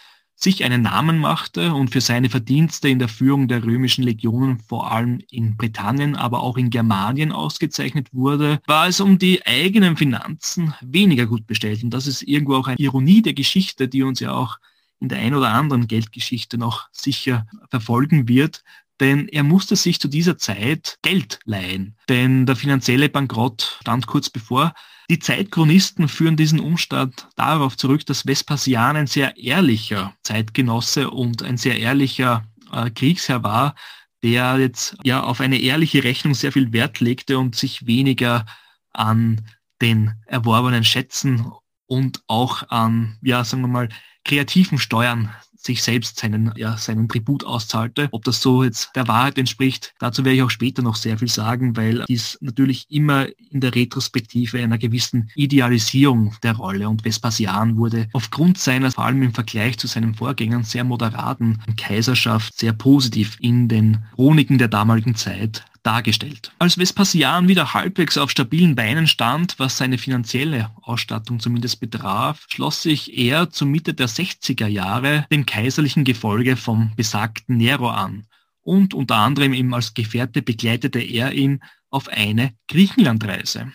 sich einen Namen machte und für seine Verdienste in der Führung der römischen Legionen vor allem in Britannien, aber auch in Germanien ausgezeichnet wurde, war es um die eigenen Finanzen weniger gut bestellt. Und das ist irgendwo auch eine Ironie der Geschichte, die uns ja auch in der ein oder anderen Geldgeschichte noch sicher verfolgen wird, denn er musste sich zu dieser Zeit Geld leihen, denn der finanzielle Bankrott stand kurz bevor. Die Zeitchronisten führen diesen Umstand darauf zurück, dass Vespasian ein sehr ehrlicher Zeitgenosse und ein sehr ehrlicher äh, Kriegsherr war, der jetzt ja auf eine ehrliche Rechnung sehr viel Wert legte und sich weniger an den erworbenen Schätzen und auch an, ja, sagen wir mal, kreativen Steuern sich selbst seinen, ja, seinen Tribut auszahlte. Ob das so jetzt der Wahrheit entspricht, dazu werde ich auch später noch sehr viel sagen, weil dies natürlich immer in der Retrospektive einer gewissen Idealisierung der Rolle und Vespasian wurde aufgrund seiner, vor allem im Vergleich zu seinen Vorgängern, sehr moderaten Kaiserschaft sehr positiv in den Chroniken der damaligen Zeit dargestellt. Als Vespasian wieder halbwegs auf stabilen Beinen stand, was seine finanzielle Ausstattung zumindest betraf, schloss sich er zur Mitte der 60er Jahre dem kaiserlichen Gefolge vom besagten Nero an und unter anderem eben als Gefährte begleitete er ihn auf eine Griechenlandreise.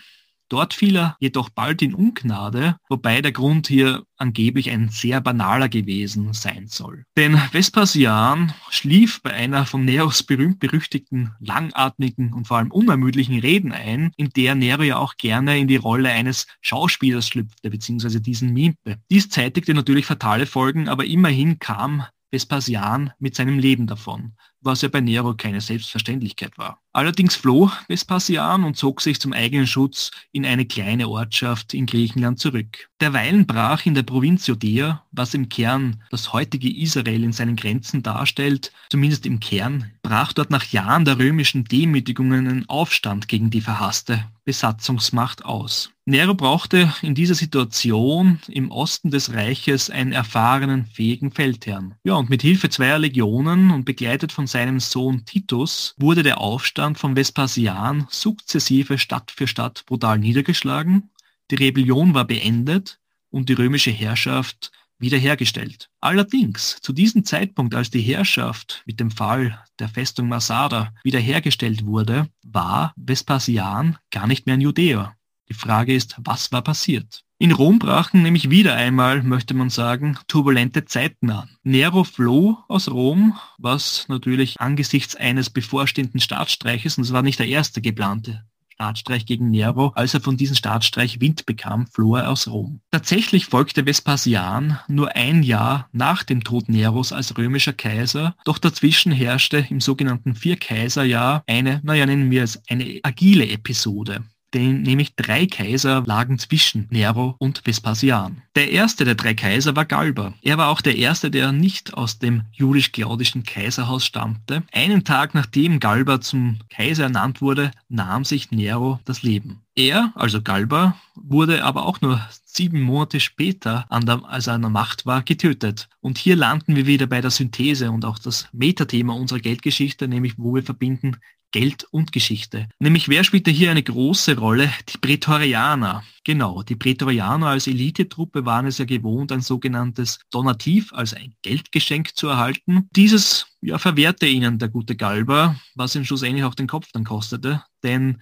Dort fiel er jedoch bald in Ungnade, wobei der Grund hier angeblich ein sehr banaler gewesen sein soll. Denn Vespasian schlief bei einer von Neros berühmt-berüchtigten, langatmigen und vor allem unermüdlichen Reden ein, in der Nero ja auch gerne in die Rolle eines Schauspielers schlüpfte, beziehungsweise diesen mimte. Dies zeitigte natürlich fatale Folgen, aber immerhin kam Vespasian mit seinem Leben davon was ja bei Nero keine Selbstverständlichkeit war. Allerdings floh Vespasian und zog sich zum eigenen Schutz in eine kleine Ortschaft in Griechenland zurück. Derweilen brach in der Provinz Judäa, was im Kern das heutige Israel in seinen Grenzen darstellt, zumindest im Kern, brach dort nach Jahren der römischen Demütigungen ein Aufstand gegen die verhasste Besatzungsmacht aus. Nero brauchte in dieser Situation im Osten des Reiches einen erfahrenen, fähigen Feldherrn. Ja, und mit Hilfe zweier Legionen und begleitet von seinem Sohn Titus wurde der Aufstand von Vespasian sukzessive Stadt für Stadt brutal niedergeschlagen. Die Rebellion war beendet und die römische Herrschaft wiederhergestellt. Allerdings, zu diesem Zeitpunkt, als die Herrschaft mit dem Fall der Festung Masada wiederhergestellt wurde, war Vespasian gar nicht mehr ein Judäer. Die Frage ist, was war passiert? In Rom brachen nämlich wieder einmal, möchte man sagen, turbulente Zeiten an. Nero floh aus Rom, was natürlich angesichts eines bevorstehenden Staatsstreiches, und es war nicht der erste geplante Staatsstreich gegen Nero, als er von diesem Staatsstreich Wind bekam, floh er aus Rom. Tatsächlich folgte Vespasian nur ein Jahr nach dem Tod Neros als römischer Kaiser, doch dazwischen herrschte im sogenannten Vierkaiserjahr eine, naja, nennen wir es eine agile Episode denn nämlich drei Kaiser lagen zwischen Nero und Vespasian. Der erste der drei Kaiser war Galba. Er war auch der erste, der nicht aus dem julisch-claudischen Kaiserhaus stammte. Einen Tag nachdem Galba zum Kaiser ernannt wurde, nahm sich Nero das Leben. Er, also Galba, wurde aber auch nur sieben Monate später, an der, als er an der Macht war, getötet. Und hier landen wir wieder bei der Synthese und auch das Metathema unserer Geldgeschichte, nämlich wo wir verbinden Geld und Geschichte. Nämlich wer spielte hier eine große Rolle? Die Prätorianer. Genau, die Prätorianer als Elitetruppe waren es ja gewohnt, ein sogenanntes Donativ, also ein Geldgeschenk zu erhalten. Dieses ja, verwehrte ihnen der gute Galba, was ihn schlussendlich auch den Kopf dann kostete, denn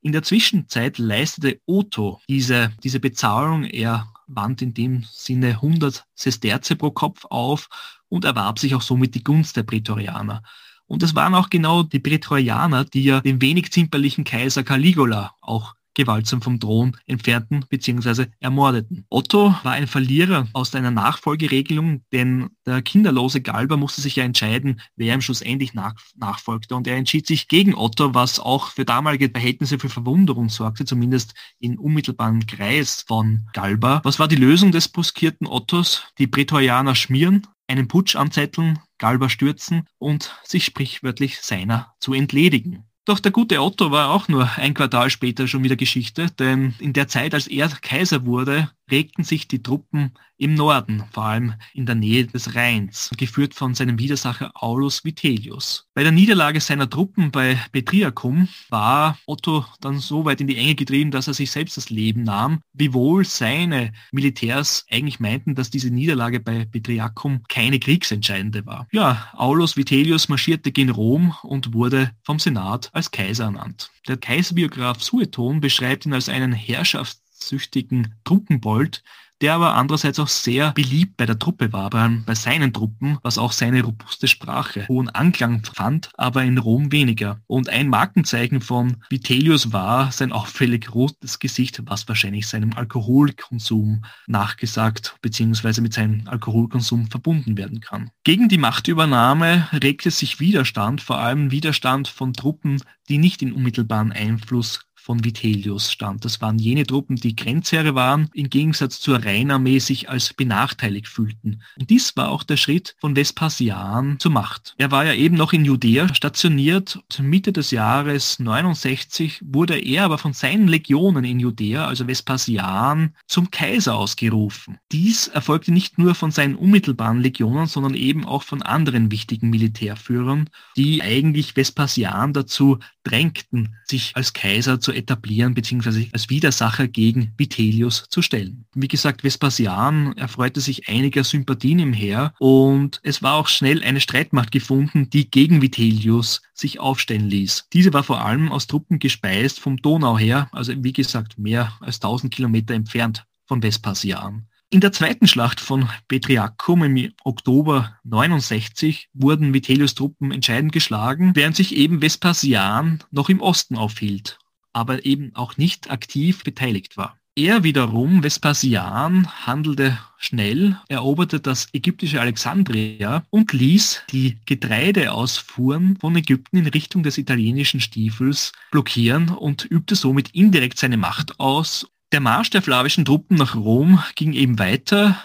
in der Zwischenzeit leistete Otto diese, diese Bezahlung. Er wand in dem Sinne 100 Sesterze pro Kopf auf und erwarb sich auch somit die Gunst der Prätorianer. Und es waren auch genau die Prätorianer, die ja den wenig zimperlichen Kaiser Caligula auch gewaltsam vom Thron entfernten bzw. ermordeten. Otto war ein Verlierer aus einer Nachfolgeregelung, denn der kinderlose Galba musste sich ja entscheiden, wer ihm schlussendlich nach nachfolgte. Und er entschied sich gegen Otto, was auch für damalige Verhältnisse für Verwunderung sorgte, zumindest im unmittelbaren Kreis von Galba. Was war die Lösung des buskierten Ottos? Die Prätorianer schmieren, einen Putsch anzetteln, Galba stürzen und sich sprichwörtlich seiner zu entledigen. Doch der gute Otto war auch nur ein Quartal später schon wieder Geschichte, denn in der Zeit, als er Kaiser wurde, regten sich die Truppen im Norden, vor allem in der Nähe des Rheins, geführt von seinem Widersacher Aulus Vitellius. Bei der Niederlage seiner Truppen bei Petriacum war Otto dann so weit in die Enge getrieben, dass er sich selbst das Leben nahm, wiewohl seine Militärs eigentlich meinten, dass diese Niederlage bei Petriacum keine kriegsentscheidende war. Ja, Aulus Vitellius marschierte gegen Rom und wurde vom Senat als Kaiser ernannt. Der Kaiserbiograf Sueton beschreibt ihn als einen Herrschafts süchtigen Trunkenbold, der aber andererseits auch sehr beliebt bei der Truppe war, bei, seinen Truppen, was auch seine robuste Sprache hohen Anklang fand, aber in Rom weniger. Und ein Markenzeichen von Vitellius war sein auffällig rotes Gesicht, was wahrscheinlich seinem Alkoholkonsum nachgesagt bzw. mit seinem Alkoholkonsum verbunden werden kann. Gegen die Machtübernahme regte sich Widerstand, vor allem Widerstand von Truppen, die nicht in unmittelbaren Einfluss von Vitellius stand. Das waren jene Truppen, die Grenzherre waren, im Gegensatz zur Rheinarmee sich als benachteiligt fühlten. Und dies war auch der Schritt von Vespasian zur Macht. Er war ja eben noch in Judäa stationiert. Mitte des Jahres 69 wurde er aber von seinen Legionen in Judäa, also Vespasian, zum Kaiser ausgerufen. Dies erfolgte nicht nur von seinen unmittelbaren Legionen, sondern eben auch von anderen wichtigen Militärführern, die eigentlich Vespasian dazu drängten, sich als Kaiser zu etablieren bzw. als Widersacher gegen Vitellius zu stellen. Wie gesagt, Vespasian erfreute sich einiger Sympathien im Heer und es war auch schnell eine Streitmacht gefunden, die gegen Vitellius sich aufstellen ließ. Diese war vor allem aus Truppen gespeist vom Donau her, also wie gesagt mehr als 1000 Kilometer entfernt von Vespasian. In der zweiten Schlacht von Petriacum im Oktober 69 wurden Vitellius Truppen entscheidend geschlagen, während sich eben Vespasian noch im Osten aufhielt, aber eben auch nicht aktiv beteiligt war. Er wiederum, Vespasian, handelte schnell, eroberte das ägyptische Alexandria und ließ die Getreideausfuhren von Ägypten in Richtung des italienischen Stiefels blockieren und übte somit indirekt seine Macht aus der Marsch der flavischen Truppen nach Rom ging eben weiter.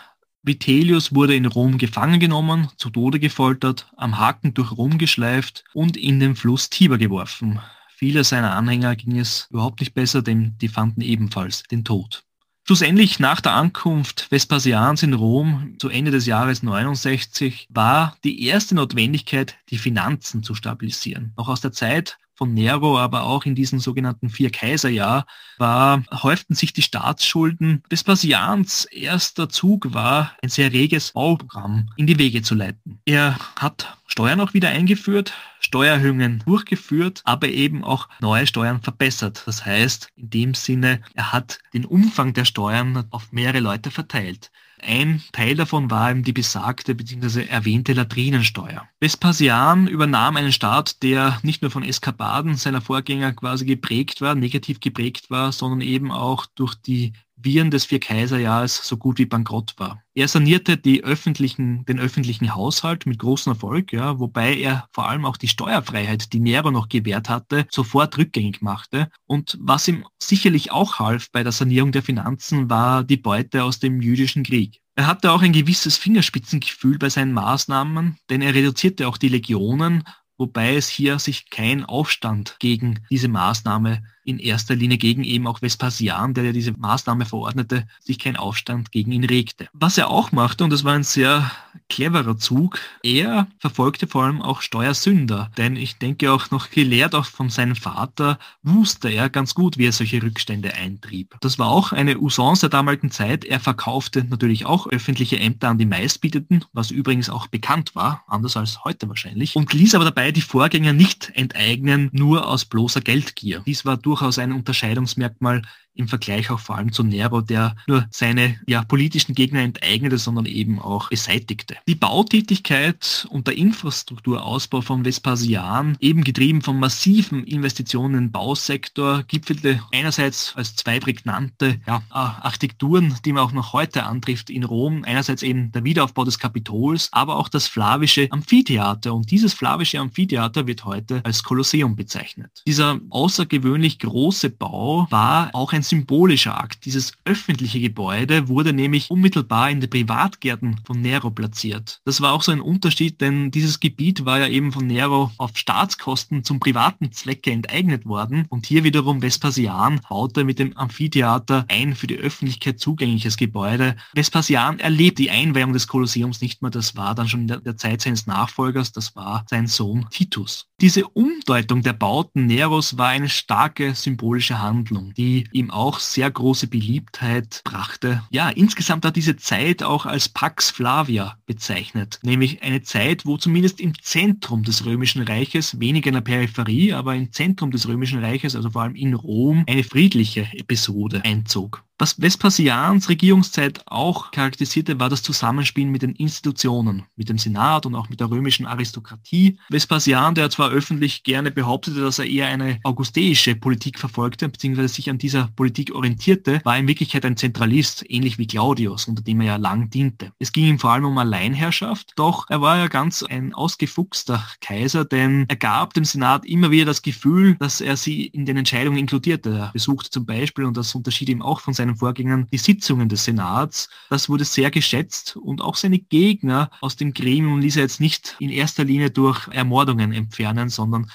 Vitellius wurde in Rom gefangen genommen, zu Tode gefoltert, am Haken durch Rom geschleift und in den Fluss Tiber geworfen. Viele seiner Anhänger ging es überhaupt nicht besser, denn die fanden ebenfalls den Tod. Schlussendlich nach der Ankunft Vespasians in Rom zu Ende des Jahres 69 war die erste Notwendigkeit, die Finanzen zu stabilisieren. Noch aus der Zeit von Nero, aber auch in diesem sogenannten Vier-Kaiser-Jahr war, häuften sich die Staatsschulden. Vespasians erster Zug war, ein sehr reges Bauprogramm in die Wege zu leiten. Er hat Steuern auch wieder eingeführt, Steuererhöhungen durchgeführt, aber eben auch neue Steuern verbessert. Das heißt, in dem Sinne, er hat den Umfang der Steuern auf mehrere Leute verteilt. Ein Teil davon war eben die besagte bzw. erwähnte Latrinensteuer. Vespasian übernahm einen Staat, der nicht nur von Eskapaden seiner Vorgänger quasi geprägt war, negativ geprägt war, sondern eben auch durch die Viren des Vier-Kaiserjahres so gut wie bankrott war. Er sanierte öffentlichen, den öffentlichen Haushalt mit großem Erfolg, ja, wobei er vor allem auch die Steuerfreiheit, die Nero noch gewährt hatte, sofort rückgängig machte. Und was ihm sicherlich auch half bei der Sanierung der Finanzen, war die Beute aus dem jüdischen Krieg. Er hatte auch ein gewisses Fingerspitzengefühl bei seinen Maßnahmen, denn er reduzierte auch die Legionen, wobei es hier sich kein Aufstand gegen diese Maßnahme in erster Linie gegen eben auch Vespasian, der ja diese Maßnahme verordnete, sich kein Aufstand gegen ihn regte. Was er auch machte, und das war ein sehr cleverer Zug, er verfolgte vor allem auch Steuersünder, denn ich denke auch noch gelehrt auch von seinem Vater, wusste er ganz gut, wie er solche Rückstände eintrieb. Das war auch eine Usance der damaligen Zeit. Er verkaufte natürlich auch öffentliche Ämter an die Meistbietenden, was übrigens auch bekannt war, anders als heute wahrscheinlich, und ließ aber dabei die Vorgänger nicht enteignen, nur aus bloßer Geldgier. Dies war durchaus ein Unterscheidungsmerkmal im Vergleich auch vor allem zu Nero, der nur seine ja, politischen Gegner enteignete, sondern eben auch beseitigte. Die Bautätigkeit und der Infrastrukturausbau von Vespasian, eben getrieben von massiven Investitionen im Bausektor, gipfelte einerseits als zwei prägnante ja, Architekturen, die man auch noch heute antrifft in Rom. Einerseits eben der Wiederaufbau des Kapitols, aber auch das flavische Amphitheater. Und dieses flavische Amphitheater wird heute als Kolosseum bezeichnet. Dieser außergewöhnlich große Bau war auch ein ein symbolischer Akt. Dieses öffentliche Gebäude wurde nämlich unmittelbar in den Privatgärten von Nero platziert. Das war auch so ein Unterschied, denn dieses Gebiet war ja eben von Nero auf Staatskosten zum privaten Zwecke enteignet worden und hier wiederum Vespasian baute mit dem Amphitheater ein für die Öffentlichkeit zugängliches Gebäude. Vespasian erlebt die Einweihung des Kolosseums nicht mehr, das war dann schon in der, der Zeit seines Nachfolgers, das war sein Sohn Titus. Diese Umdeutung der Bauten Neros war eine starke symbolische Handlung, die ihm auch sehr große Beliebtheit brachte. Ja, insgesamt hat diese Zeit auch als Pax Flavia bezeichnet, nämlich eine Zeit, wo zumindest im Zentrum des Römischen Reiches, weniger in der Peripherie, aber im Zentrum des Römischen Reiches, also vor allem in Rom, eine friedliche Episode einzog. Was Vespasians Regierungszeit auch charakterisierte, war das Zusammenspiel mit den Institutionen, mit dem Senat und auch mit der römischen Aristokratie. Vespasian, der zwar öffentlich gerne behauptete, dass er eher eine augusteische Politik verfolgte, beziehungsweise sich an dieser Politik orientierte, war in Wirklichkeit ein Zentralist, ähnlich wie Claudius, unter dem er ja lang diente. Es ging ihm vor allem um Alleinherrschaft, doch er war ja ganz ein ausgefuchster Kaiser, denn er gab dem Senat immer wieder das Gefühl, dass er sie in den Entscheidungen inkludierte. Er besuchte zum Beispiel, und das unterschied ihm auch von seinen seinen Vorgängern die Sitzungen des Senats. Das wurde sehr geschätzt und auch seine Gegner aus dem Gremium ließ er jetzt nicht in erster Linie durch Ermordungen entfernen, sondern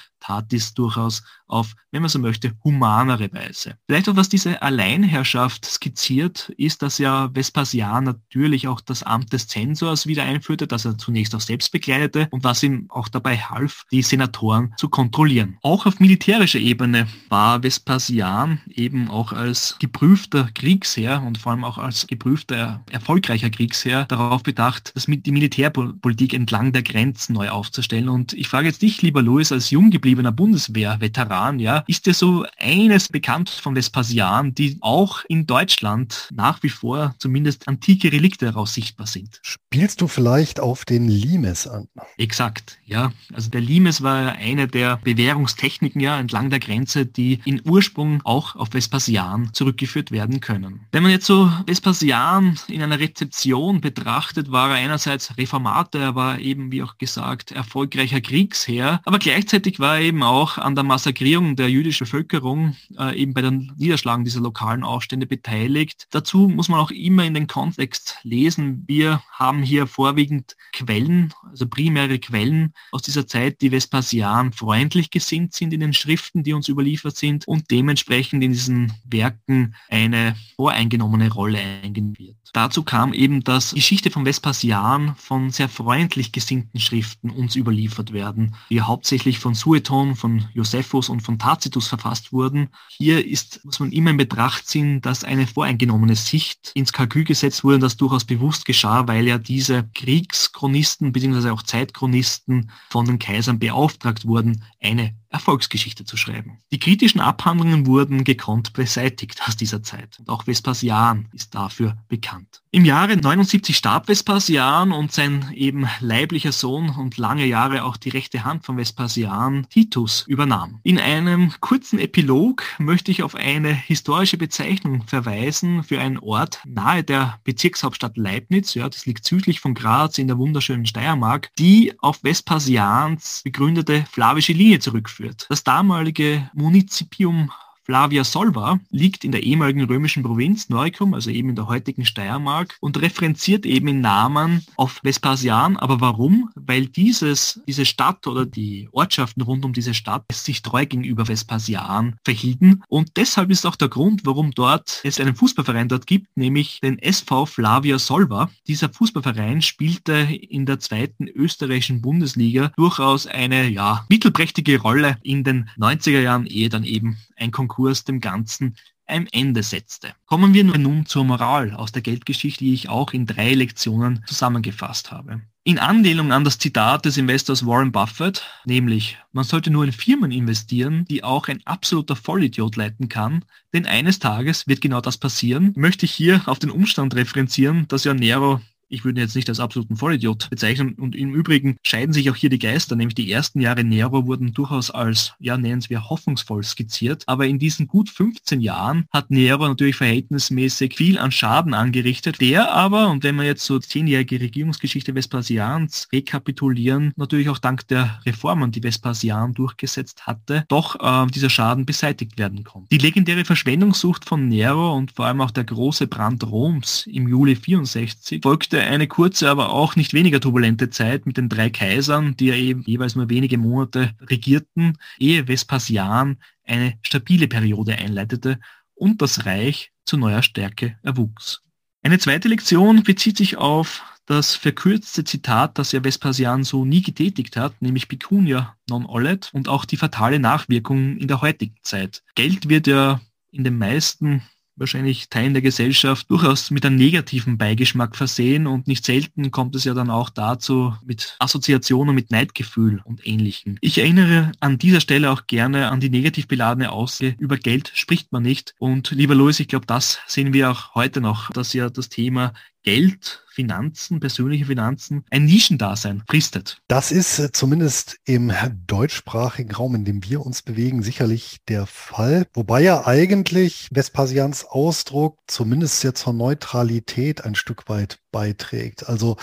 dies durchaus auf, wenn man so möchte, humanere Weise. Vielleicht auch was diese Alleinherrschaft skizziert, ist, dass ja Vespasian natürlich auch das Amt des Zensors wieder einführte, das er zunächst auch selbst bekleidete und was ihm auch dabei half, die Senatoren zu kontrollieren. Auch auf militärischer Ebene war Vespasian eben auch als geprüfter Kriegsherr und vor allem auch als geprüfter, erfolgreicher Kriegsherr darauf bedacht, das mit die Militärpolitik entlang der Grenzen neu aufzustellen. Und ich frage jetzt dich, lieber Louis, als jung gebliebener Bundeswehr-Veteran, ja, ist dir so eines bekannt von Vespasian, die auch in Deutschland nach wie vor zumindest antike Relikte daraus sichtbar sind. Spielst du vielleicht auf den Limes an? Exakt, ja. Also der Limes war eine der Bewährungstechniken ja entlang der Grenze, die in Ursprung auch auf Vespasian zurückgeführt werden können. Wenn man jetzt so Vespasian in einer Rezeption betrachtet, war er einerseits Reformator, er war eben, wie auch gesagt, erfolgreicher Kriegsherr, aber gleichzeitig war eben auch an der Massakrierung der jüdischen Bevölkerung äh, eben bei den Niederschlagen dieser lokalen Aufstände beteiligt. Dazu muss man auch immer in den Kontext lesen. Wir haben hier vorwiegend Quellen, also primäre Quellen aus dieser Zeit, die Vespasian freundlich gesinnt sind in den Schriften, die uns überliefert sind und dementsprechend in diesen Werken eine voreingenommene Rolle eingenommen wird. Dazu kam eben, dass Geschichte von Vespasian von sehr freundlich gesinnten Schriften uns überliefert werden, die hauptsächlich von Sueton Feuilleton von Josephus und von Tacitus verfasst wurden. Hier ist, muss man immer in Betracht ziehen, dass eine voreingenommene Sicht ins Kalkül gesetzt wurde und das durchaus bewusst geschah, weil ja diese Kriegschronisten bzw. auch Zeitchronisten von den Kaisern beauftragt wurden, eine Erfolgsgeschichte zu schreiben. Die kritischen Abhandlungen wurden gekonnt beseitigt aus dieser Zeit. Und auch Vespasian ist dafür bekannt. Im Jahre 79 starb Vespasian und sein eben leiblicher Sohn und lange Jahre auch die rechte Hand von Vespasian, Titus, übernahm. In einem kurzen Epilog möchte ich auf eine historische Bezeichnung verweisen für einen Ort nahe der Bezirkshauptstadt Leibniz, ja, das liegt südlich von Graz in der wunderschönen Steiermark, die auf Vespasians begründete flavische Linie zurückführt. Das damalige Munizipium Flavia Solva liegt in der ehemaligen römischen Provinz Noricum, also eben in der heutigen Steiermark und referenziert eben in Namen auf Vespasian. Aber warum? Weil dieses, diese Stadt oder die Ortschaften rund um diese Stadt sich treu gegenüber Vespasian verhielten und deshalb ist auch der Grund, warum dort es einen Fußballverein dort gibt, nämlich den SV Flavia Solva. Dieser Fußballverein spielte in der zweiten österreichischen Bundesliga durchaus eine ja, mittelprächtige Rolle in den 90er Jahren, ehe dann eben ein Konkurs dem Ganzen ein Ende setzte. Kommen wir nun zur Moral aus der Geldgeschichte, die ich auch in drei Lektionen zusammengefasst habe. In Anlehnung an das Zitat des Investors Warren Buffett, nämlich man sollte nur in Firmen investieren, die auch ein absoluter Vollidiot leiten kann, denn eines Tages wird genau das passieren, möchte ich hier auf den Umstand referenzieren, dass ja Nero ich würde ihn jetzt nicht als absoluten Vollidiot bezeichnen. Und im Übrigen scheiden sich auch hier die Geister, nämlich die ersten Jahre Nero wurden durchaus als, ja, nennen wir hoffnungsvoll skizziert. Aber in diesen gut 15 Jahren hat Nero natürlich verhältnismäßig viel an Schaden angerichtet, der aber, und wenn wir jetzt so zehnjährige Regierungsgeschichte Vespasians rekapitulieren, natürlich auch dank der Reformen, die Vespasian durchgesetzt hatte, doch äh, dieser Schaden beseitigt werden konnte. Die legendäre Verschwendungssucht von Nero und vor allem auch der große Brand Roms im Juli 64 folgte folgte eine kurze, aber auch nicht weniger turbulente Zeit mit den drei Kaisern, die ja eben jeweils nur wenige Monate regierten, ehe Vespasian eine stabile Periode einleitete und das Reich zu neuer Stärke erwuchs. Eine zweite Lektion bezieht sich auf das verkürzte Zitat, das ja Vespasian so nie getätigt hat, nämlich Pecunia non olet und auch die fatale Nachwirkung in der heutigen Zeit. Geld wird ja in den meisten wahrscheinlich Teilen der Gesellschaft durchaus mit einem negativen Beigeschmack versehen und nicht selten kommt es ja dann auch dazu mit Assoziationen mit Neidgefühl und ähnlichem. Ich erinnere an dieser Stelle auch gerne an die negativ beladene Aussage, über Geld spricht man nicht und lieber Louis, ich glaube, das sehen wir auch heute noch, dass ja das Thema Geld, Finanzen, persönliche Finanzen ein Nischendasein fristet. Das ist äh, zumindest im deutschsprachigen Raum, in dem wir uns bewegen, sicherlich der Fall. Wobei ja eigentlich Vespasians Ausdruck zumindest ja zur Neutralität ein Stück weit beiträgt. Also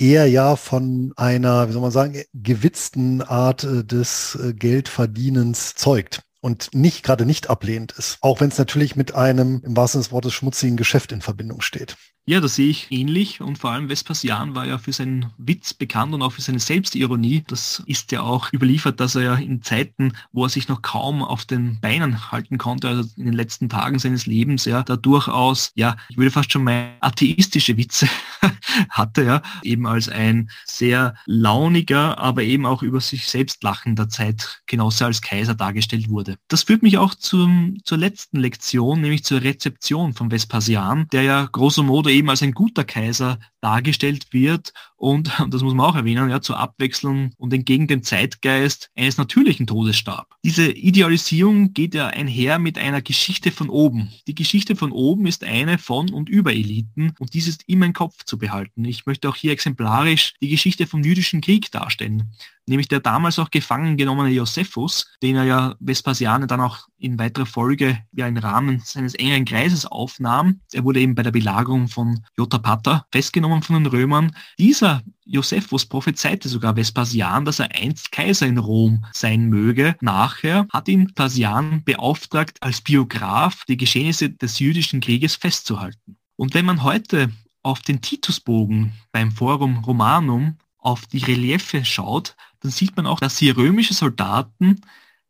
eher ja von einer, wie soll man sagen, gewitzten Art äh, des äh, Geldverdienens zeugt und nicht gerade nicht ablehnend ist, auch wenn es natürlich mit einem im wahrsten des Wortes schmutzigen Geschäft in Verbindung steht. Ja, das sehe ich ähnlich und vor allem Vespasian war ja für seinen Witz bekannt und auch für seine Selbstironie. Das ist ja auch überliefert, dass er ja in Zeiten, wo er sich noch kaum auf den Beinen halten konnte, also in den letzten Tagen seines Lebens, ja, da durchaus, ja, ich würde fast schon mal atheistische Witze hatte, ja, eben als ein sehr launiger, aber eben auch über sich selbst lachender Zeitgenosse als Kaiser dargestellt wurde. Das führt mich auch zum, zur letzten Lektion, nämlich zur Rezeption von Vespasian, der ja grosso modo eben als ein guter Kaiser dargestellt wird und, das muss man auch erwähnen, ja, zur Abwechslung und entgegen dem Zeitgeist eines natürlichen Todes starb. Diese Idealisierung geht ja einher mit einer Geschichte von oben. Die Geschichte von oben ist eine von und über Eliten und dies ist immer im Kopf zu behalten. Ich möchte auch hier exemplarisch die Geschichte vom jüdischen Krieg darstellen nämlich der damals auch gefangen genommene Josephus, den er ja Vespasian dann auch in weiterer Folge ja im Rahmen seines engeren Kreises aufnahm. Er wurde eben bei der Belagerung von Jotapata festgenommen von den Römern. Dieser Josephus prophezeite sogar Vespasian, dass er einst Kaiser in Rom sein möge. Nachher hat ihn Vespasian beauftragt, als Biograf die Geschehnisse des jüdischen Krieges festzuhalten. Und wenn man heute auf den Titusbogen beim Forum Romanum auf die Reliefe schaut, dann sieht man auch, dass hier römische Soldaten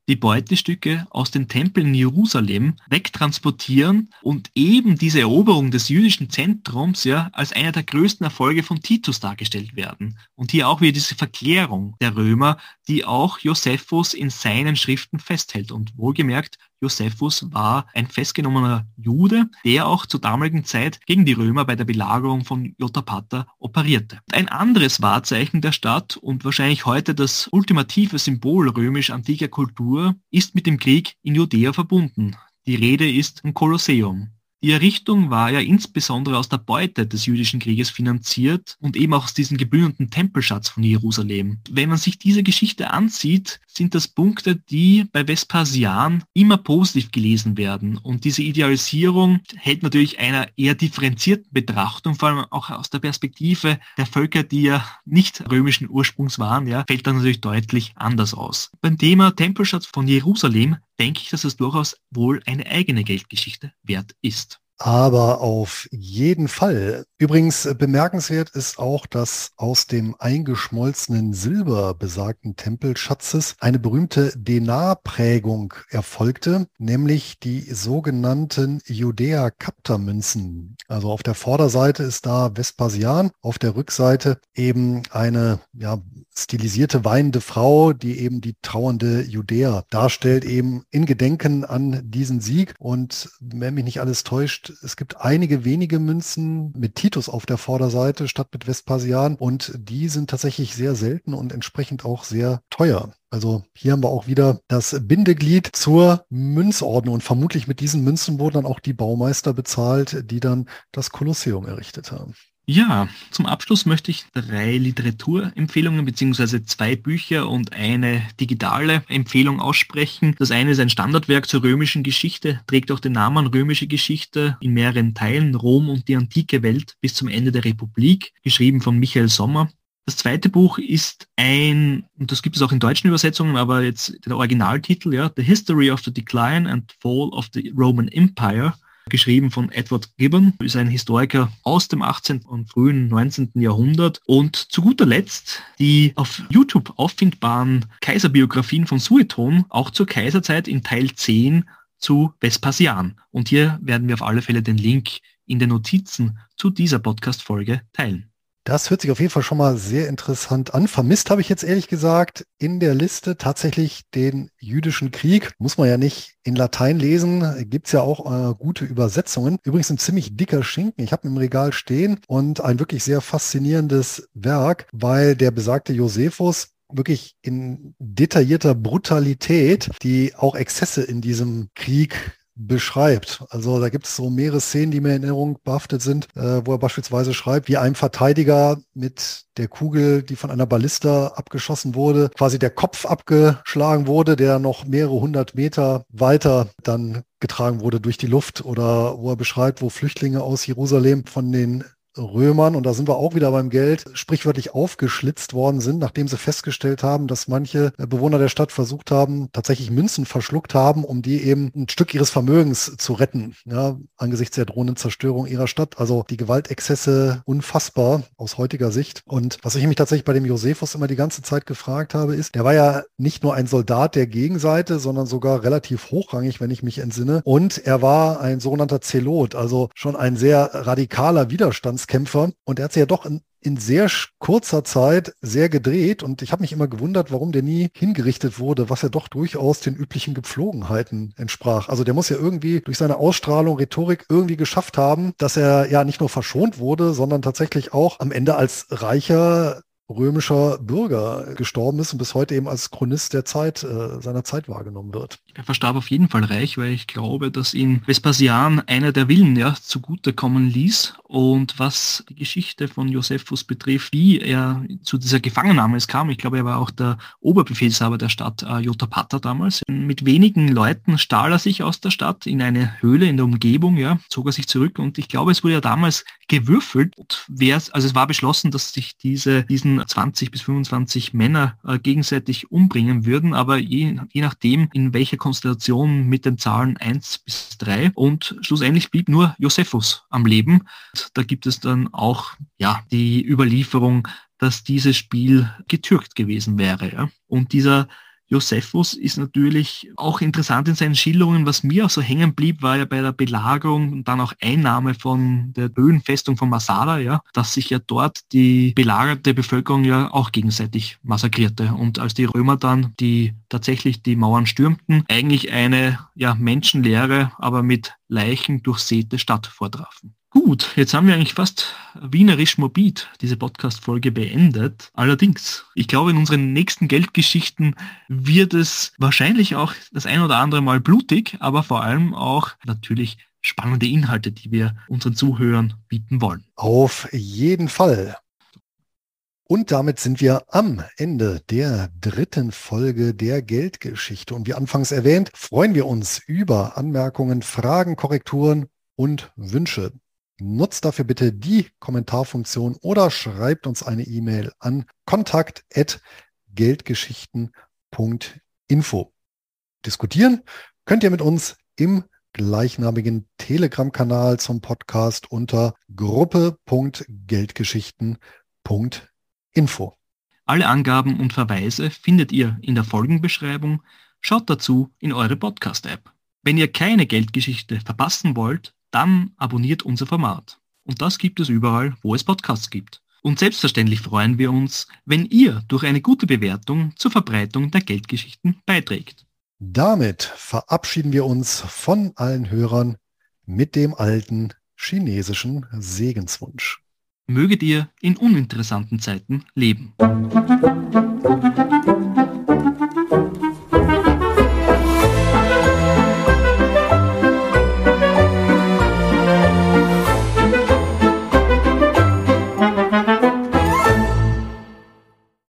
die Beutestücke aus den Tempeln in Jerusalem wegtransportieren und eben diese Eroberung des jüdischen Zentrums ja als einer der größten Erfolge von Titus dargestellt werden. Und hier auch wieder diese Verklärung der Römer, die auch Josephus in seinen Schriften festhält. Und wohlgemerkt, Josephus war ein festgenommener Jude, der auch zur damaligen Zeit gegen die Römer bei der Belagerung von Jotapata operierte. Ein anderes Wahrzeichen der Stadt und wahrscheinlich heute das ultimative Symbol römisch-antiker Kultur ist mit dem Krieg in Judäa verbunden. Die Rede ist vom Kolosseum. Die Errichtung war ja insbesondere aus der Beute des jüdischen Krieges finanziert und eben auch aus diesem gebührenden Tempelschatz von Jerusalem. Wenn man sich diese Geschichte ansieht, sind das Punkte, die bei Vespasian immer positiv gelesen werden. Und diese Idealisierung hält natürlich einer eher differenzierten Betrachtung, vor allem auch aus der Perspektive der Völker, die ja nicht römischen Ursprungs waren, ja, fällt dann natürlich deutlich anders aus. Beim Thema Tempelschatz von Jerusalem denke ich, dass es durchaus wohl eine eigene Geldgeschichte wert ist. Aber auf jeden Fall. Übrigens äh, bemerkenswert ist auch, dass aus dem eingeschmolzenen Silber besagten Tempelschatzes eine berühmte Denarprägung erfolgte, nämlich die sogenannten Judäa-Kapta-Münzen. Also auf der Vorderseite ist da Vespasian, auf der Rückseite eben eine ja, stilisierte weinende Frau, die eben die trauernde Judäa darstellt, eben in Gedenken an diesen Sieg. Und wenn mich nicht alles täuscht, es gibt einige wenige Münzen mit Titus auf der Vorderseite statt mit Vespasian und die sind tatsächlich sehr selten und entsprechend auch sehr teuer. Also hier haben wir auch wieder das Bindeglied zur Münzordnung und vermutlich mit diesen Münzen wurden dann auch die Baumeister bezahlt, die dann das Kolosseum errichtet haben. Ja, zum Abschluss möchte ich drei Literaturempfehlungen beziehungsweise zwei Bücher und eine digitale Empfehlung aussprechen. Das eine ist ein Standardwerk zur römischen Geschichte, trägt auch den Namen Römische Geschichte in mehreren Teilen, Rom und die antike Welt bis zum Ende der Republik, geschrieben von Michael Sommer. Das zweite Buch ist ein, und das gibt es auch in deutschen Übersetzungen, aber jetzt der Originaltitel, ja, The History of the Decline and Fall of the Roman Empire geschrieben von Edward Gibbon, ist ein Historiker aus dem 18. und frühen 19. Jahrhundert. Und zu guter Letzt die auf YouTube auffindbaren Kaiserbiografien von Sueton, auch zur Kaiserzeit in Teil 10 zu Vespasian. Und hier werden wir auf alle Fälle den Link in den Notizen zu dieser Podcast-Folge teilen. Das hört sich auf jeden Fall schon mal sehr interessant an. Vermisst habe ich jetzt ehrlich gesagt in der Liste tatsächlich den jüdischen Krieg. Muss man ja nicht in Latein lesen. Gibt's ja auch äh, gute Übersetzungen. Übrigens ein ziemlich dicker Schinken. Ich habe im Regal stehen und ein wirklich sehr faszinierendes Werk, weil der besagte Josephus wirklich in detaillierter Brutalität die auch Exzesse in diesem Krieg beschreibt. Also da gibt es so mehrere Szenen, die mir in Erinnerung behaftet sind, äh, wo er beispielsweise schreibt, wie einem Verteidiger mit der Kugel, die von einer Ballista abgeschossen wurde, quasi der Kopf abgeschlagen wurde, der noch mehrere hundert Meter weiter dann getragen wurde durch die Luft oder wo er beschreibt, wo Flüchtlinge aus Jerusalem von den Römern, und da sind wir auch wieder beim Geld, sprichwörtlich aufgeschlitzt worden sind, nachdem sie festgestellt haben, dass manche Bewohner der Stadt versucht haben, tatsächlich Münzen verschluckt haben, um die eben ein Stück ihres Vermögens zu retten, ja, angesichts der drohenden Zerstörung ihrer Stadt. Also die Gewaltexzesse unfassbar aus heutiger Sicht. Und was ich mich tatsächlich bei dem Josephus immer die ganze Zeit gefragt habe, ist, der war ja nicht nur ein Soldat der Gegenseite, sondern sogar relativ hochrangig, wenn ich mich entsinne. Und er war ein sogenannter Zelot, also schon ein sehr radikaler Widerstands Widerstandskämpfer und er hat sich ja doch in, in sehr kurzer Zeit sehr gedreht und ich habe mich immer gewundert, warum der nie hingerichtet wurde, was ja doch durchaus den üblichen Gepflogenheiten entsprach. Also der muss ja irgendwie durch seine Ausstrahlung, Rhetorik irgendwie geschafft haben, dass er ja nicht nur verschont wurde, sondern tatsächlich auch am Ende als reicher römischer Bürger gestorben ist und bis heute eben als Chronist der Zeit, äh, seiner Zeit wahrgenommen wird. Er verstarb auf jeden Fall reich, weil ich glaube, dass ihn Vespasian einer der Willen ja zugutekommen ließ. Und was die Geschichte von Josephus betrifft, wie er zu dieser Gefangennahme kam, ich glaube, er war auch der Oberbefehlshaber der Stadt äh, Jotapata damals. Mit wenigen Leuten stahl er sich aus der Stadt in eine Höhle in der Umgebung, ja, zog er sich zurück und ich glaube, es wurde ja damals gewürfelt. Wer, also es war beschlossen, dass sich diese, diesen 20 bis 25 Männer äh, gegenseitig umbringen würden, aber je, je nachdem, in welcher Konstellation mit den Zahlen 1 bis 3 und schlussendlich blieb nur Josephus am Leben. Da gibt es dann auch ja die Überlieferung, dass dieses Spiel getürkt gewesen wäre. Ja? Und dieser Josephus ist natürlich auch interessant in seinen Schilderungen. Was mir auch so hängen blieb, war ja bei der Belagerung und dann auch Einnahme von der Höhenfestung von Masada, ja, dass sich ja dort die belagerte Bevölkerung ja auch gegenseitig massakrierte. Und als die Römer dann die tatsächlich die Mauern stürmten, eigentlich eine ja, menschenleere, aber mit Leichen durchsäte Stadt vortrafen. Gut, jetzt haben wir eigentlich fast wienerisch morbid diese Podcast-Folge beendet. Allerdings, ich glaube, in unseren nächsten Geldgeschichten wird es wahrscheinlich auch das ein oder andere Mal blutig, aber vor allem auch natürlich spannende Inhalte, die wir unseren Zuhörern bieten wollen. Auf jeden Fall. Und damit sind wir am Ende der dritten Folge der Geldgeschichte. Und wie anfangs erwähnt, freuen wir uns über Anmerkungen, Fragen, Korrekturen und Wünsche. Nutzt dafür bitte die Kommentarfunktion oder schreibt uns eine E-Mail an kontakt.geldgeschichten.info. Diskutieren könnt ihr mit uns im gleichnamigen Telegram-Kanal zum Podcast unter gruppe.geldgeschichten.info. Alle Angaben und Verweise findet ihr in der Folgenbeschreibung. Schaut dazu in eure Podcast-App. Wenn ihr keine Geldgeschichte verpassen wollt, dann abonniert unser Format. Und das gibt es überall, wo es Podcasts gibt. Und selbstverständlich freuen wir uns, wenn ihr durch eine gute Bewertung zur Verbreitung der Geldgeschichten beiträgt. Damit verabschieden wir uns von allen Hörern mit dem alten chinesischen Segenswunsch. Möget ihr in uninteressanten Zeiten leben.